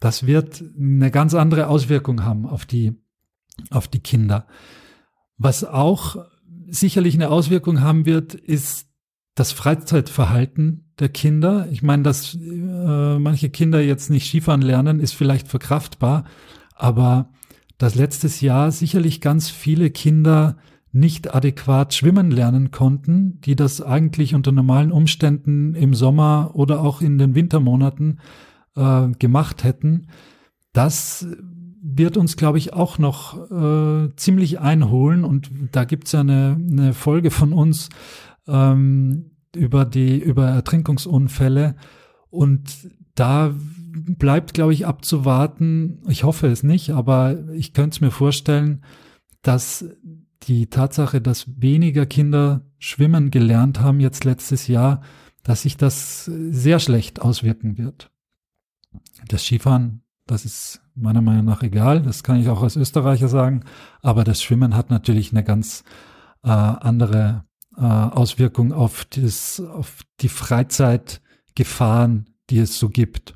Das wird eine ganz andere Auswirkung haben auf die, auf die Kinder. Was auch sicherlich eine Auswirkung haben wird, ist das Freizeitverhalten der Kinder. Ich meine, dass äh, manche Kinder jetzt nicht Skifahren lernen, ist vielleicht verkraftbar, aber dass letztes Jahr sicherlich ganz viele Kinder nicht adäquat schwimmen lernen konnten, die das eigentlich unter normalen Umständen im Sommer oder auch in den Wintermonaten äh, gemacht hätten, das wird uns, glaube ich, auch noch äh, ziemlich einholen. Und da gibt's ja eine, eine Folge von uns ähm, über die über Ertrinkungsunfälle. Und da bleibt, glaube ich, abzuwarten. Ich hoffe es nicht, aber ich könnte es mir vorstellen, dass die Tatsache, dass weniger Kinder schwimmen gelernt haben jetzt letztes Jahr, dass sich das sehr schlecht auswirken wird. Das Skifahren, das ist meiner Meinung nach egal, das kann ich auch als Österreicher sagen, aber das Schwimmen hat natürlich eine ganz äh, andere äh, Auswirkung auf, das, auf die Freizeitgefahren, die es so gibt.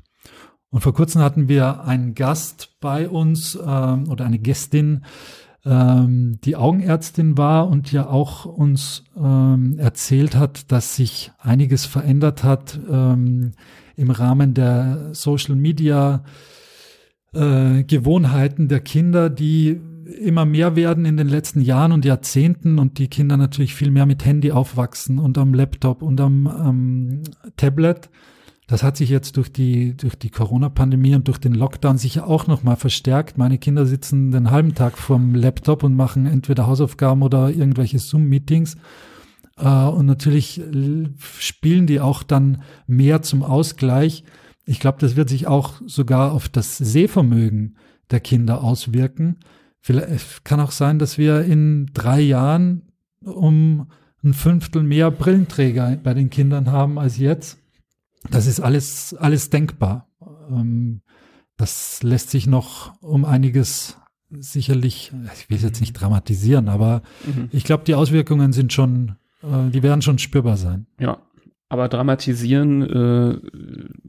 Und vor kurzem hatten wir einen Gast bei uns äh, oder eine Gästin, ähm, die Augenärztin war und ja auch uns ähm, erzählt hat, dass sich einiges verändert hat ähm, im Rahmen der Social Media äh, Gewohnheiten der Kinder, die immer mehr werden in den letzten Jahren und Jahrzehnten und die Kinder natürlich viel mehr mit Handy aufwachsen und am Laptop und am ähm, Tablet. Das hat sich jetzt durch die, durch die Corona-Pandemie und durch den Lockdown sicher auch nochmal verstärkt. Meine Kinder sitzen den halben Tag vorm Laptop und machen entweder Hausaufgaben oder irgendwelche Zoom-Meetings. Äh, und natürlich spielen die auch dann mehr zum Ausgleich. Ich glaube, das wird sich auch sogar auf das Sehvermögen der Kinder auswirken. Vielleicht kann auch sein, dass wir in drei Jahren um ein Fünftel mehr Brillenträger bei den Kindern haben als jetzt. Das ist alles, alles denkbar. Ähm, das lässt sich noch um einiges sicherlich, ich will es jetzt nicht dramatisieren, aber mhm. ich glaube, die Auswirkungen sind schon, äh, die werden schon spürbar sein. Ja, aber dramatisieren, äh,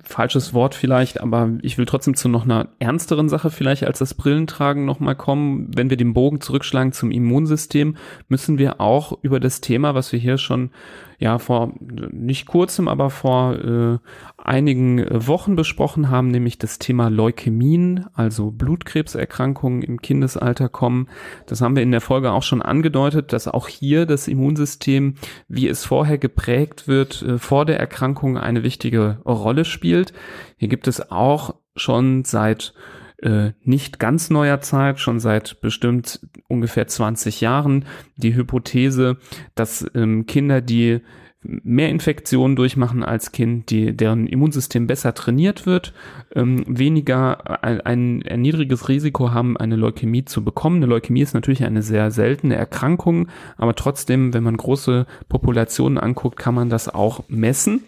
falsches Wort vielleicht, aber ich will trotzdem zu noch einer ernsteren Sache vielleicht als das Brillentragen nochmal kommen. Wenn wir den Bogen zurückschlagen zum Immunsystem, müssen wir auch über das Thema, was wir hier schon ja vor nicht kurzem, aber vor äh, einigen Wochen besprochen haben, nämlich das Thema Leukämien, also Blutkrebserkrankungen im Kindesalter kommen. Das haben wir in der Folge auch schon angedeutet, dass auch hier das Immunsystem, wie es vorher geprägt wird, äh, vor der Erkrankung eine wichtige Rolle spielt. Hier gibt es auch schon seit äh, nicht ganz neuer Zeit, schon seit bestimmt ungefähr 20 Jahren, die Hypothese, dass ähm, Kinder, die mehr Infektionen durchmachen als Kind, die, deren Immunsystem besser trainiert wird, ähm, weniger ein, ein, ein niedriges Risiko haben, eine Leukämie zu bekommen. Eine Leukämie ist natürlich eine sehr seltene Erkrankung, aber trotzdem, wenn man große Populationen anguckt, kann man das auch messen.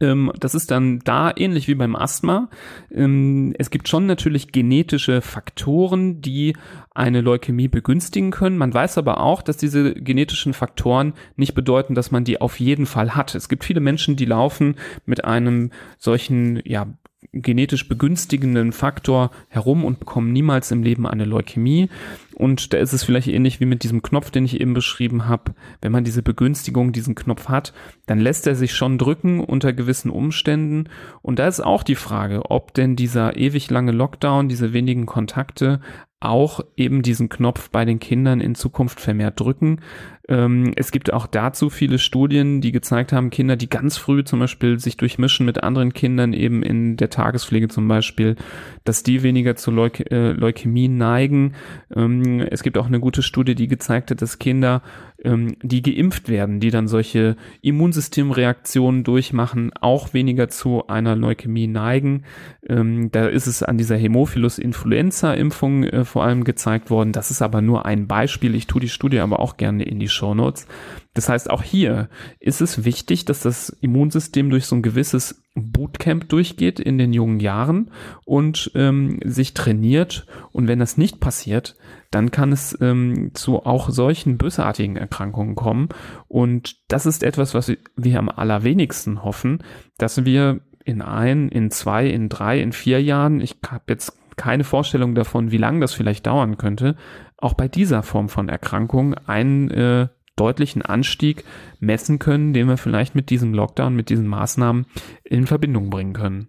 Ähm, das ist dann da ähnlich wie beim Asthma. Ähm, es gibt schon natürlich genetische Faktoren, die eine Leukämie begünstigen können. Man weiß aber auch, dass diese genetischen Faktoren nicht bedeuten, dass man die auf jeden Fall hat. Es gibt viele Menschen, die laufen mit einem solchen, ja, genetisch begünstigenden Faktor herum und bekommen niemals im Leben eine Leukämie. Und da ist es vielleicht ähnlich wie mit diesem Knopf, den ich eben beschrieben habe. Wenn man diese Begünstigung, diesen Knopf hat, dann lässt er sich schon drücken unter gewissen Umständen. Und da ist auch die Frage, ob denn dieser ewig lange Lockdown, diese wenigen Kontakte auch eben diesen Knopf bei den Kindern in Zukunft vermehrt drücken. Ähm, es gibt auch dazu viele Studien, die gezeigt haben, Kinder, die ganz früh zum Beispiel sich durchmischen mit anderen Kindern eben in der Tagespflege zum Beispiel, dass die weniger zu Leuk äh, Leukämie neigen. Ähm, es gibt auch eine gute Studie, die gezeigt hat, dass Kinder, ähm, die geimpft werden, die dann solche Immunsystemreaktionen durchmachen, auch weniger zu einer Leukämie neigen. Ähm, da ist es an dieser Hämophilus Influenza Impfung äh, vor allem gezeigt worden. Das ist aber nur ein Beispiel. Ich tue die Studie aber auch gerne in die Show Notes. Das heißt, auch hier ist es wichtig, dass das Immunsystem durch so ein gewisses Bootcamp durchgeht in den jungen Jahren und ähm, sich trainiert. Und wenn das nicht passiert, dann kann es ähm, zu auch solchen bösartigen Erkrankungen kommen. Und das ist etwas, was wir am allerwenigsten hoffen, dass wir in ein, in zwei, in drei, in vier Jahren, ich habe jetzt keine Vorstellung davon, wie lange das vielleicht dauern könnte, auch bei dieser Form von Erkrankung einen äh, deutlichen Anstieg messen können, den wir vielleicht mit diesem Lockdown, mit diesen Maßnahmen in Verbindung bringen können.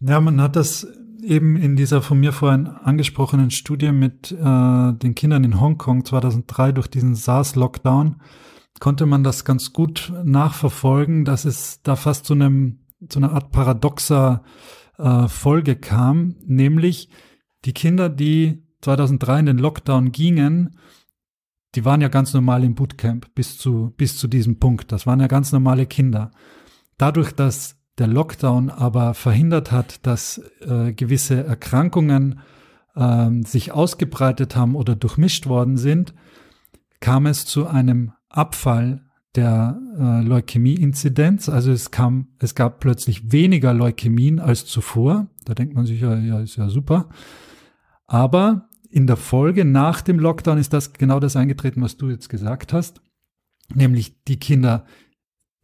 Ja, man hat das eben in dieser von mir vorhin angesprochenen Studie mit äh, den Kindern in Hongkong 2003 durch diesen SARS-Lockdown konnte man das ganz gut nachverfolgen, dass es da fast zu einem zu einer Art paradoxer äh, Folge kam, nämlich die Kinder, die 2003 in den Lockdown gingen, die waren ja ganz normal im Bootcamp bis zu, bis zu diesem Punkt. Das waren ja ganz normale Kinder. Dadurch, dass der Lockdown aber verhindert hat, dass äh, gewisse Erkrankungen äh, sich ausgebreitet haben oder durchmischt worden sind, kam es zu einem Abfall der äh, Leukämie-Inzidenz. Also es kam, es gab plötzlich weniger Leukämien als zuvor. Da denkt man sich ja, ja, ist ja super. Aber in der Folge nach dem Lockdown ist das genau das eingetreten, was du jetzt gesagt hast. Nämlich die Kinder,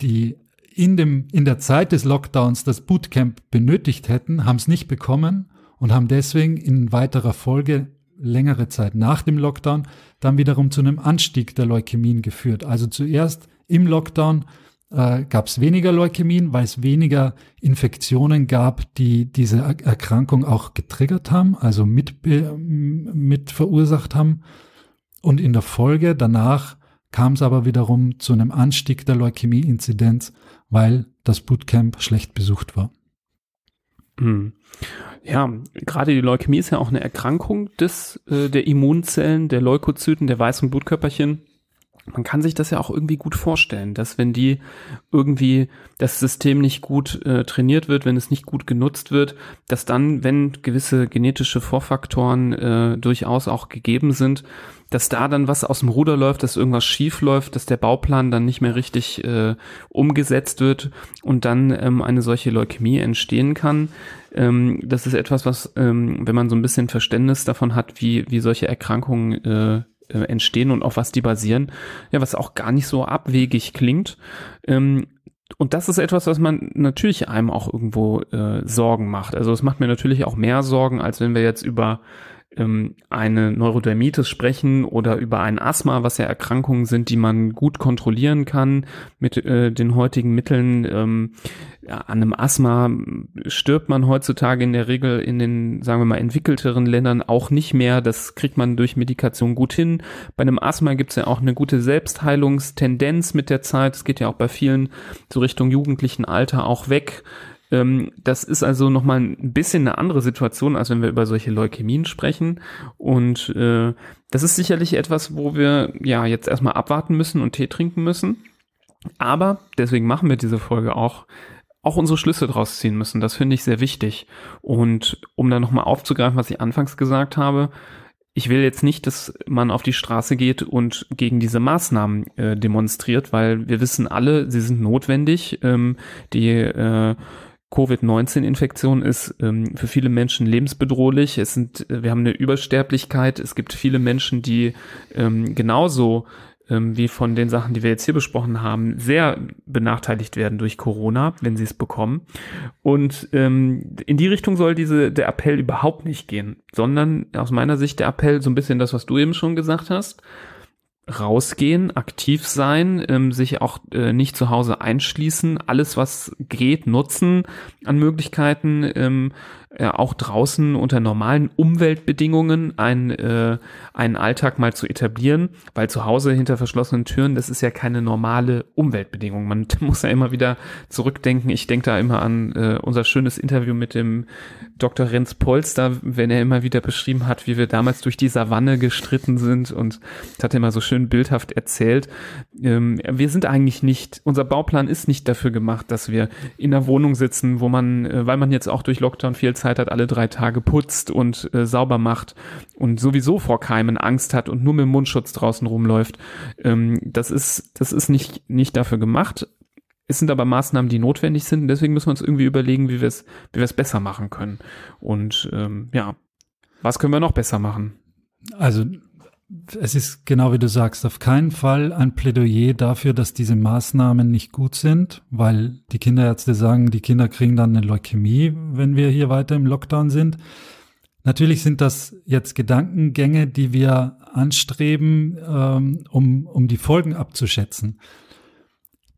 die in dem, in der Zeit des Lockdowns das Bootcamp benötigt hätten, haben es nicht bekommen und haben deswegen in weiterer Folge längere Zeit nach dem Lockdown dann wiederum zu einem Anstieg der Leukämien geführt. Also zuerst im Lockdown äh, gab es weniger Leukämien, weil es weniger Infektionen gab, die diese Erkrankung auch getriggert haben, also mit, mit verursacht haben. Und in der Folge danach kam es aber wiederum zu einem Anstieg der Leukämie-Inzidenz, weil das Bootcamp schlecht besucht war. Hm. Ja, gerade die Leukämie ist ja auch eine Erkrankung des, äh, der Immunzellen, der Leukozyten, der weißen Blutkörperchen man kann sich das ja auch irgendwie gut vorstellen, dass wenn die irgendwie das System nicht gut äh, trainiert wird, wenn es nicht gut genutzt wird, dass dann, wenn gewisse genetische Vorfaktoren äh, durchaus auch gegeben sind, dass da dann was aus dem Ruder läuft, dass irgendwas schief läuft, dass der Bauplan dann nicht mehr richtig äh, umgesetzt wird und dann ähm, eine solche Leukämie entstehen kann. Ähm, das ist etwas, was, ähm, wenn man so ein bisschen Verständnis davon hat, wie, wie solche Erkrankungen äh, äh, entstehen und auf was die basieren, ja, was auch gar nicht so abwegig klingt. Ähm, und das ist etwas, was man natürlich einem auch irgendwo äh, Sorgen macht. Also es macht mir natürlich auch mehr Sorgen, als wenn wir jetzt über ähm, eine Neurodermitis sprechen oder über ein Asthma, was ja Erkrankungen sind, die man gut kontrollieren kann mit äh, den heutigen Mitteln. Ähm, ja, an einem Asthma stirbt man heutzutage in der Regel in den, sagen wir mal, entwickelteren Ländern auch nicht mehr. Das kriegt man durch Medikation gut hin. Bei einem Asthma gibt es ja auch eine gute Selbstheilungstendenz mit der Zeit. Es geht ja auch bei vielen so Richtung jugendlichen Alter auch weg. Ähm, das ist also nochmal ein bisschen eine andere Situation, als wenn wir über solche Leukämien sprechen. Und äh, das ist sicherlich etwas, wo wir ja jetzt erstmal abwarten müssen und Tee trinken müssen. Aber deswegen machen wir diese Folge auch auch unsere Schlüsse draus ziehen müssen. Das finde ich sehr wichtig. Und um dann nochmal aufzugreifen, was ich anfangs gesagt habe, ich will jetzt nicht, dass man auf die Straße geht und gegen diese Maßnahmen äh, demonstriert, weil wir wissen alle, sie sind notwendig. Ähm, die äh, Covid-19-Infektion ist ähm, für viele Menschen lebensbedrohlich. Es sind, äh, wir haben eine Übersterblichkeit. Es gibt viele Menschen, die ähm, genauso ähm, wie von den Sachen, die wir jetzt hier besprochen haben, sehr benachteiligt werden durch Corona, wenn sie es bekommen. Und ähm, in die Richtung soll diese der Appell überhaupt nicht gehen, sondern aus meiner Sicht der Appell so ein bisschen das, was du eben schon gesagt hast rausgehen, aktiv sein, ähm, sich auch äh, nicht zu Hause einschließen, alles was geht nutzen an Möglichkeiten, ähm, äh, auch draußen unter normalen Umweltbedingungen ein, äh, einen Alltag mal zu etablieren, weil zu Hause hinter verschlossenen Türen, das ist ja keine normale Umweltbedingung. Man muss ja immer wieder zurückdenken. Ich denke da immer an äh, unser schönes Interview mit dem Dr. Renz Polster, wenn er immer wieder beschrieben hat, wie wir damals durch die Savanne gestritten sind und das hat er immer so schön bildhaft erzählt. Ähm, wir sind eigentlich nicht, unser Bauplan ist nicht dafür gemacht, dass wir in einer Wohnung sitzen, wo man, äh, weil man jetzt auch durch Lockdown viel Zeit Zeit hat, alle drei Tage putzt und äh, sauber macht und sowieso vor Keimen Angst hat und nur mit Mundschutz draußen rumläuft. Ähm, das ist, das ist nicht, nicht dafür gemacht. Es sind aber Maßnahmen, die notwendig sind. Deswegen müssen wir uns irgendwie überlegen, wie wir es, wie wir es besser machen können. Und ähm, ja, was können wir noch besser machen? Also es ist genau wie du sagst, auf keinen Fall ein Plädoyer dafür, dass diese Maßnahmen nicht gut sind, weil die Kinderärzte sagen, die Kinder kriegen dann eine Leukämie, wenn wir hier weiter im Lockdown sind. Natürlich sind das jetzt Gedankengänge, die wir anstreben, ähm, um, um die Folgen abzuschätzen.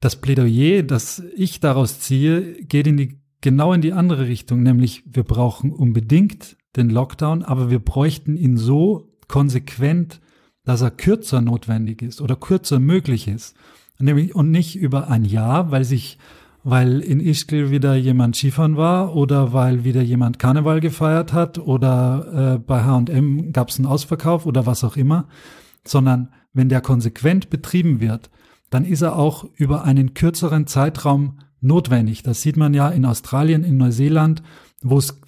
Das Plädoyer, das ich daraus ziehe, geht in die, genau in die andere Richtung, nämlich wir brauchen unbedingt den Lockdown, aber wir bräuchten ihn so konsequent, dass er kürzer notwendig ist oder kürzer möglich ist. Nämlich, und nicht über ein Jahr, weil sich, weil in Ischgl wieder jemand Skifahren war oder weil wieder jemand Karneval gefeiert hat oder äh, bei H&M gab es einen Ausverkauf oder was auch immer, sondern wenn der konsequent betrieben wird, dann ist er auch über einen kürzeren Zeitraum notwendig. Das sieht man ja in Australien, in Neuseeland, wo es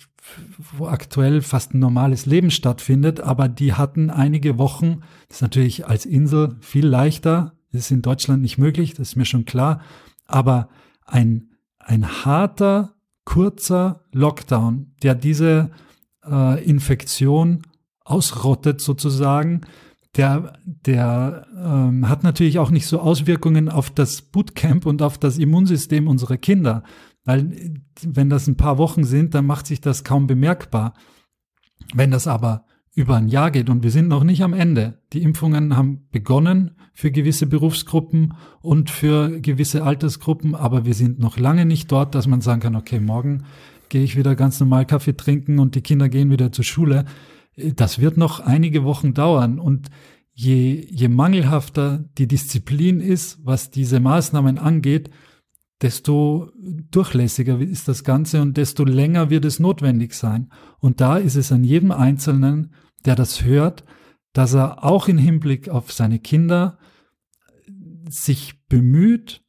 wo aktuell fast ein normales Leben stattfindet, aber die hatten einige Wochen, das ist natürlich als Insel viel leichter, das ist in Deutschland nicht möglich, das ist mir schon klar, aber ein, ein harter, kurzer Lockdown, der diese äh, Infektion ausrottet sozusagen, der, der ähm, hat natürlich auch nicht so Auswirkungen auf das Bootcamp und auf das Immunsystem unserer Kinder. Weil wenn das ein paar Wochen sind, dann macht sich das kaum bemerkbar. Wenn das aber über ein Jahr geht und wir sind noch nicht am Ende. Die Impfungen haben begonnen für gewisse Berufsgruppen und für gewisse Altersgruppen, aber wir sind noch lange nicht dort, dass man sagen kann, okay, morgen gehe ich wieder ganz normal Kaffee trinken und die Kinder gehen wieder zur Schule. Das wird noch einige Wochen dauern und je, je mangelhafter die Disziplin ist, was diese Maßnahmen angeht, desto durchlässiger ist das Ganze und desto länger wird es notwendig sein. Und da ist es an jedem Einzelnen, der das hört, dass er auch im Hinblick auf seine Kinder sich bemüht,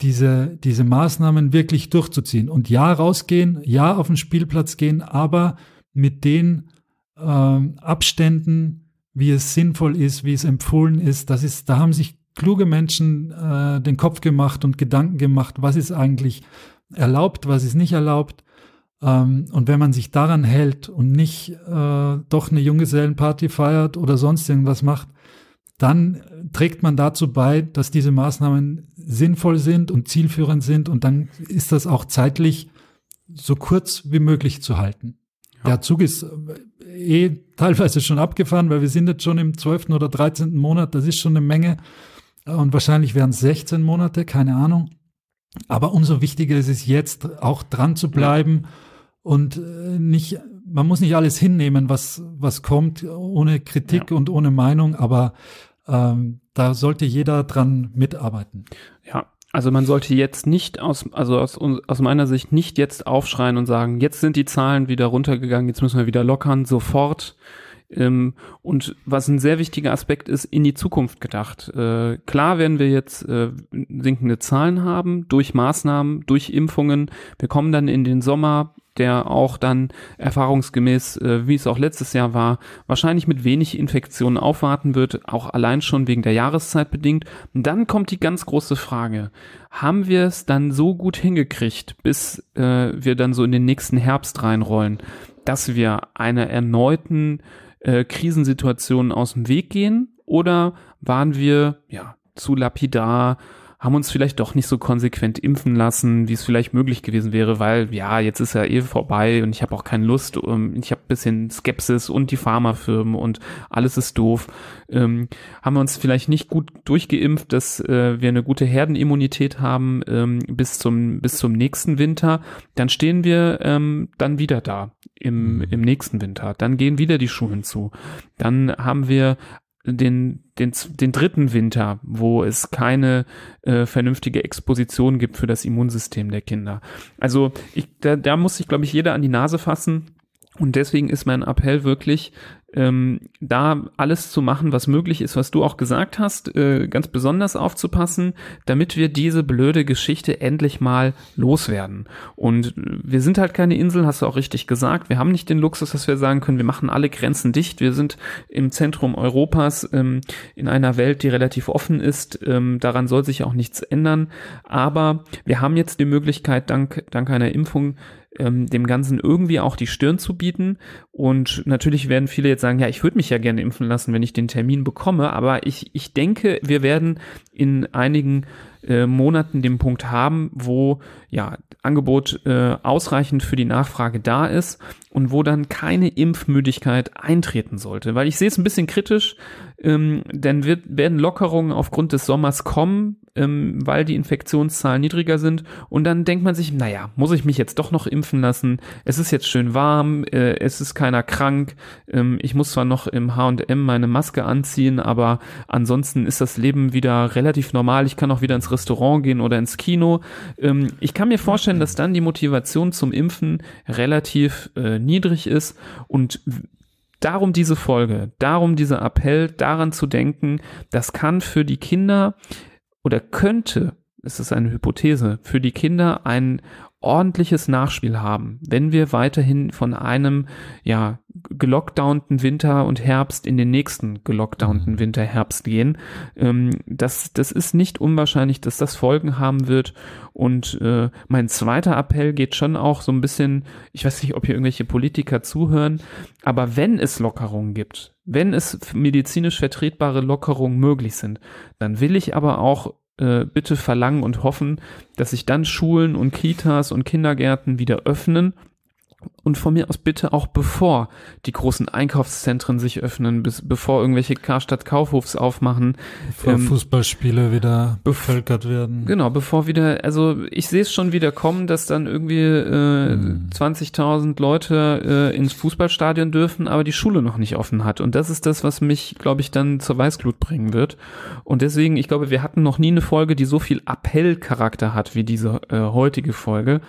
diese, diese Maßnahmen wirklich durchzuziehen. Und ja, rausgehen, ja, auf den Spielplatz gehen, aber mit den äh, Abständen, wie es sinnvoll ist, wie es empfohlen ist, das ist, da haben sich kluge Menschen äh, den Kopf gemacht und Gedanken gemacht, was ist eigentlich erlaubt, was ist nicht erlaubt. Ähm, und wenn man sich daran hält und nicht äh, doch eine Junggesellenparty feiert oder sonst irgendwas macht, dann trägt man dazu bei, dass diese Maßnahmen sinnvoll sind und zielführend sind und dann ist das auch zeitlich so kurz wie möglich zu halten. Ja. Der Zug ist äh, eh teilweise schon abgefahren, weil wir sind jetzt schon im 12. oder 13. Monat, das ist schon eine Menge und wahrscheinlich wären es 16 Monate, keine Ahnung. Aber umso wichtiger ist es jetzt auch dran zu bleiben und äh, nicht man muss nicht alles hinnehmen, was, was kommt, ohne Kritik ja. und ohne Meinung, aber ähm, da sollte jeder dran mitarbeiten. Ja, also man sollte jetzt nicht aus, also aus, aus meiner Sicht nicht jetzt aufschreien und sagen, jetzt sind die Zahlen wieder runtergegangen, jetzt müssen wir wieder lockern, sofort. Ähm, und was ein sehr wichtiger Aspekt ist, in die Zukunft gedacht. Äh, klar werden wir jetzt äh, sinkende Zahlen haben durch Maßnahmen, durch Impfungen. Wir kommen dann in den Sommer, der auch dann erfahrungsgemäß, äh, wie es auch letztes Jahr war, wahrscheinlich mit wenig Infektionen aufwarten wird, auch allein schon wegen der Jahreszeit bedingt. Und dann kommt die ganz große Frage, haben wir es dann so gut hingekriegt, bis äh, wir dann so in den nächsten Herbst reinrollen, dass wir einer erneuten äh, Krisensituation aus dem Weg gehen? Oder waren wir ja zu lapidar, haben uns vielleicht doch nicht so konsequent impfen lassen, wie es vielleicht möglich gewesen wäre, weil ja, jetzt ist ja eh vorbei und ich habe auch keine Lust, um, ich habe bisschen Skepsis und die Pharmafirmen und alles ist doof. Ähm, haben wir uns vielleicht nicht gut durchgeimpft, dass äh, wir eine gute Herdenimmunität haben ähm, bis zum bis zum nächsten Winter, dann stehen wir ähm, dann wieder da im, im nächsten Winter. Dann gehen wieder die Schulen zu. Dann haben wir den, den, den dritten Winter, wo es keine äh, vernünftige Exposition gibt für das Immunsystem der Kinder. Also ich, da, da muss sich, glaube ich, jeder an die Nase fassen. Und deswegen ist mein Appell wirklich, ähm, da alles zu machen, was möglich ist, was du auch gesagt hast, äh, ganz besonders aufzupassen, damit wir diese blöde Geschichte endlich mal loswerden. Und wir sind halt keine Insel, hast du auch richtig gesagt. Wir haben nicht den Luxus, dass wir sagen können, wir machen alle Grenzen dicht. Wir sind im Zentrum Europas, ähm, in einer Welt, die relativ offen ist. Ähm, daran soll sich auch nichts ändern. Aber wir haben jetzt die Möglichkeit, dank, dank einer Impfung, ähm, dem Ganzen irgendwie auch die Stirn zu bieten. Und natürlich werden viele jetzt sagen, ja, ich würde mich ja gerne impfen lassen, wenn ich den Termin bekomme, aber ich, ich denke, wir werden in einigen äh, Monaten den Punkt haben, wo ja Angebot äh, ausreichend für die Nachfrage da ist und wo dann keine Impfmüdigkeit eintreten sollte. Weil ich sehe es ein bisschen kritisch, ähm, denn wird, werden Lockerungen aufgrund des Sommers kommen, ähm, weil die Infektionszahlen niedriger sind. Und dann denkt man sich, naja, muss ich mich jetzt doch noch impfen lassen? Es ist jetzt schön warm, äh, es ist keiner krank. Ähm, ich muss zwar noch im H&M meine Maske anziehen, aber ansonsten ist das Leben wieder relativ normal. Ich kann auch wieder ins Restaurant gehen oder ins Kino. Ähm, ich kann mir vorstellen, dass dann die Motivation zum Impfen relativ äh, niedrig ist und darum diese Folge, darum dieser Appell, daran zu denken, das kann für die Kinder oder könnte, es ist eine Hypothese, für die Kinder ein ordentliches Nachspiel haben, wenn wir weiterhin von einem ja gelockdownten Winter und Herbst in den nächsten gelockdownten mhm. Winter Herbst gehen. Ähm, das das ist nicht unwahrscheinlich, dass das Folgen haben wird. Und äh, mein zweiter Appell geht schon auch so ein bisschen, ich weiß nicht, ob hier irgendwelche Politiker zuhören, aber wenn es Lockerungen gibt, wenn es medizinisch vertretbare Lockerungen möglich sind, dann will ich aber auch äh, bitte verlangen und hoffen, dass sich dann Schulen und Kitas und Kindergärten wieder öffnen und von mir aus bitte auch bevor die großen Einkaufszentren sich öffnen, bis, bevor irgendwelche Karstadt Kaufhofs aufmachen. Bevor ähm, Fußballspiele wieder bevölkert werden. Genau, bevor wieder, also ich sehe es schon wieder kommen, dass dann irgendwie äh, mhm. 20.000 Leute äh, ins Fußballstadion dürfen, aber die Schule noch nicht offen hat. Und das ist das, was mich, glaube ich, dann zur Weißglut bringen wird. Und deswegen, ich glaube, wir hatten noch nie eine Folge, die so viel Appellcharakter hat wie diese äh, heutige Folge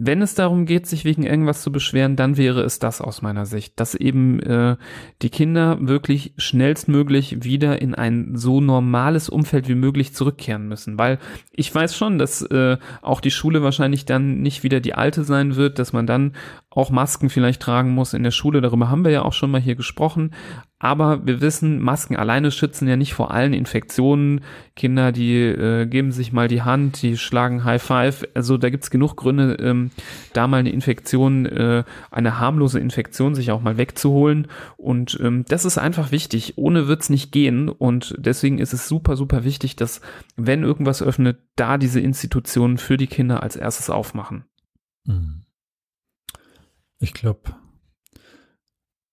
wenn es darum geht, sich wegen irgendwas zu beschweren, dann wäre es das aus meiner Sicht, dass eben äh, die Kinder wirklich schnellstmöglich wieder in ein so normales Umfeld wie möglich zurückkehren müssen. Weil ich weiß schon, dass äh, auch die Schule wahrscheinlich dann nicht wieder die alte sein wird, dass man dann auch Masken vielleicht tragen muss in der Schule. Darüber haben wir ja auch schon mal hier gesprochen. Aber wir wissen, Masken alleine schützen ja nicht vor allen Infektionen. Kinder, die äh, geben sich mal die Hand, die schlagen High Five. Also da gibt's genug Gründe, ähm, da mal eine Infektion, äh, eine harmlose Infektion sich auch mal wegzuholen. Und ähm, das ist einfach wichtig. Ohne wird's nicht gehen. Und deswegen ist es super, super wichtig, dass, wenn irgendwas öffnet, da diese Institutionen für die Kinder als erstes aufmachen. Mhm. Ich glaube,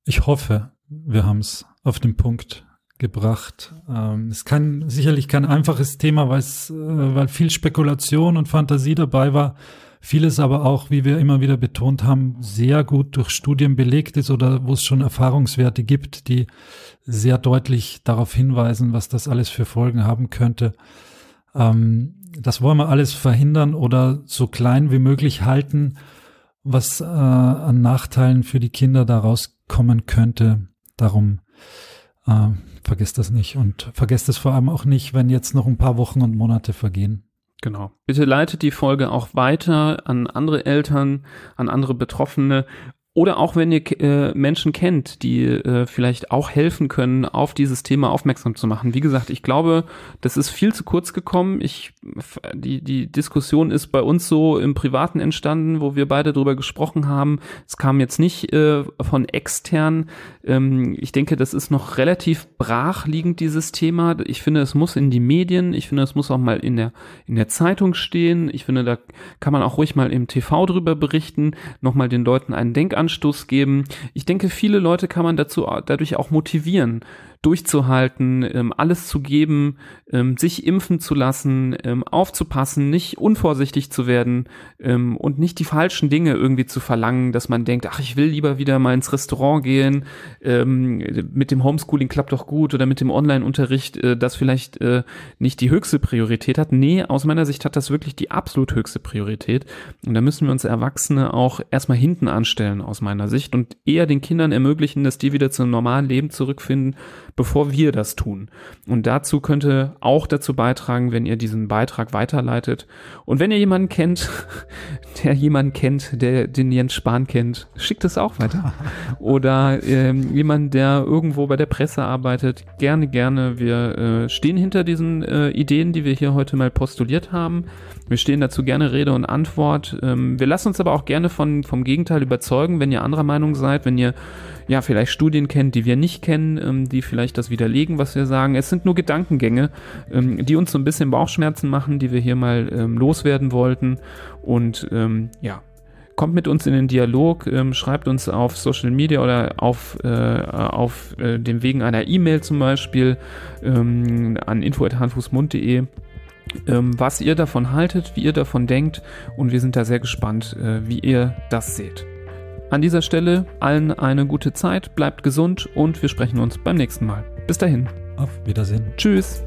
ich hoffe, wir haben es auf den Punkt gebracht. Ähm, es kann sicherlich kein einfaches Thema, weil äh, weil viel Spekulation und Fantasie dabei war. Vieles aber auch, wie wir immer wieder betont haben, sehr gut durch Studien belegt ist oder wo es schon Erfahrungswerte gibt, die sehr deutlich darauf hinweisen, was das alles für Folgen haben könnte. Ähm, das wollen wir alles verhindern oder so klein wie möglich halten was äh, an Nachteilen für die Kinder daraus kommen könnte. Darum äh, vergesst das nicht und vergesst es vor allem auch nicht, wenn jetzt noch ein paar Wochen und Monate vergehen. Genau. Bitte leitet die Folge auch weiter an andere Eltern, an andere Betroffene oder auch wenn ihr äh, Menschen kennt, die äh, vielleicht auch helfen können, auf dieses Thema aufmerksam zu machen. Wie gesagt, ich glaube, das ist viel zu kurz gekommen. Ich, die, die Diskussion ist bei uns so im Privaten entstanden, wo wir beide drüber gesprochen haben. Es kam jetzt nicht äh, von extern. Ähm, ich denke, das ist noch relativ brach liegend, dieses Thema. Ich finde, es muss in die Medien. Ich finde, es muss auch mal in der, in der Zeitung stehen. Ich finde, da kann man auch ruhig mal im TV drüber berichten, nochmal den Leuten einen Denkanstoß Anstoß geben. Ich denke, viele Leute kann man dazu dadurch auch motivieren, durchzuhalten, ähm, alles zu geben, ähm, sich impfen zu lassen, ähm, aufzupassen, nicht unvorsichtig zu werden ähm, und nicht die falschen Dinge irgendwie zu verlangen, dass man denkt, ach, ich will lieber wieder mal ins Restaurant gehen, ähm, mit dem Homeschooling klappt doch gut oder mit dem Online-Unterricht, äh, das vielleicht äh, nicht die höchste Priorität hat. Nee, aus meiner Sicht hat das wirklich die absolut höchste Priorität. Und da müssen wir uns Erwachsene auch erstmal hinten anstellen, aus meiner Sicht, und eher den Kindern ermöglichen, dass die wieder zum normalen Leben zurückfinden, bevor wir das tun. Und dazu könnte auch dazu beitragen, wenn ihr diesen Beitrag weiterleitet. Und wenn ihr jemanden kennt, der jemanden kennt, der den Jens Spahn kennt, schickt es auch weiter. Oder ähm, jemand, der irgendwo bei der Presse arbeitet, gerne, gerne. Wir äh, stehen hinter diesen äh, Ideen, die wir hier heute mal postuliert haben. Wir stehen dazu gerne Rede und Antwort. Ähm, wir lassen uns aber auch gerne von, vom Gegenteil überzeugen, wenn ihr anderer Meinung seid, wenn ihr ja vielleicht Studien kennt, die wir nicht kennen, ähm, die vielleicht das widerlegen, was wir sagen. Es sind nur Gedankengänge, ähm, die uns so ein bisschen Bauchschmerzen machen, die wir hier mal ähm, loswerden wollten. Und ähm, ja, kommt mit uns in den Dialog, ähm, schreibt uns auf Social Media oder auf, äh, auf äh, dem Wegen einer E-Mail zum Beispiel ähm, an info.handfußmund.de ähm, was ihr davon haltet, wie ihr davon denkt und wir sind da sehr gespannt, äh, wie ihr das seht. An dieser Stelle allen eine gute Zeit, bleibt gesund und wir sprechen uns beim nächsten Mal. Bis dahin. Auf Wiedersehen. Tschüss.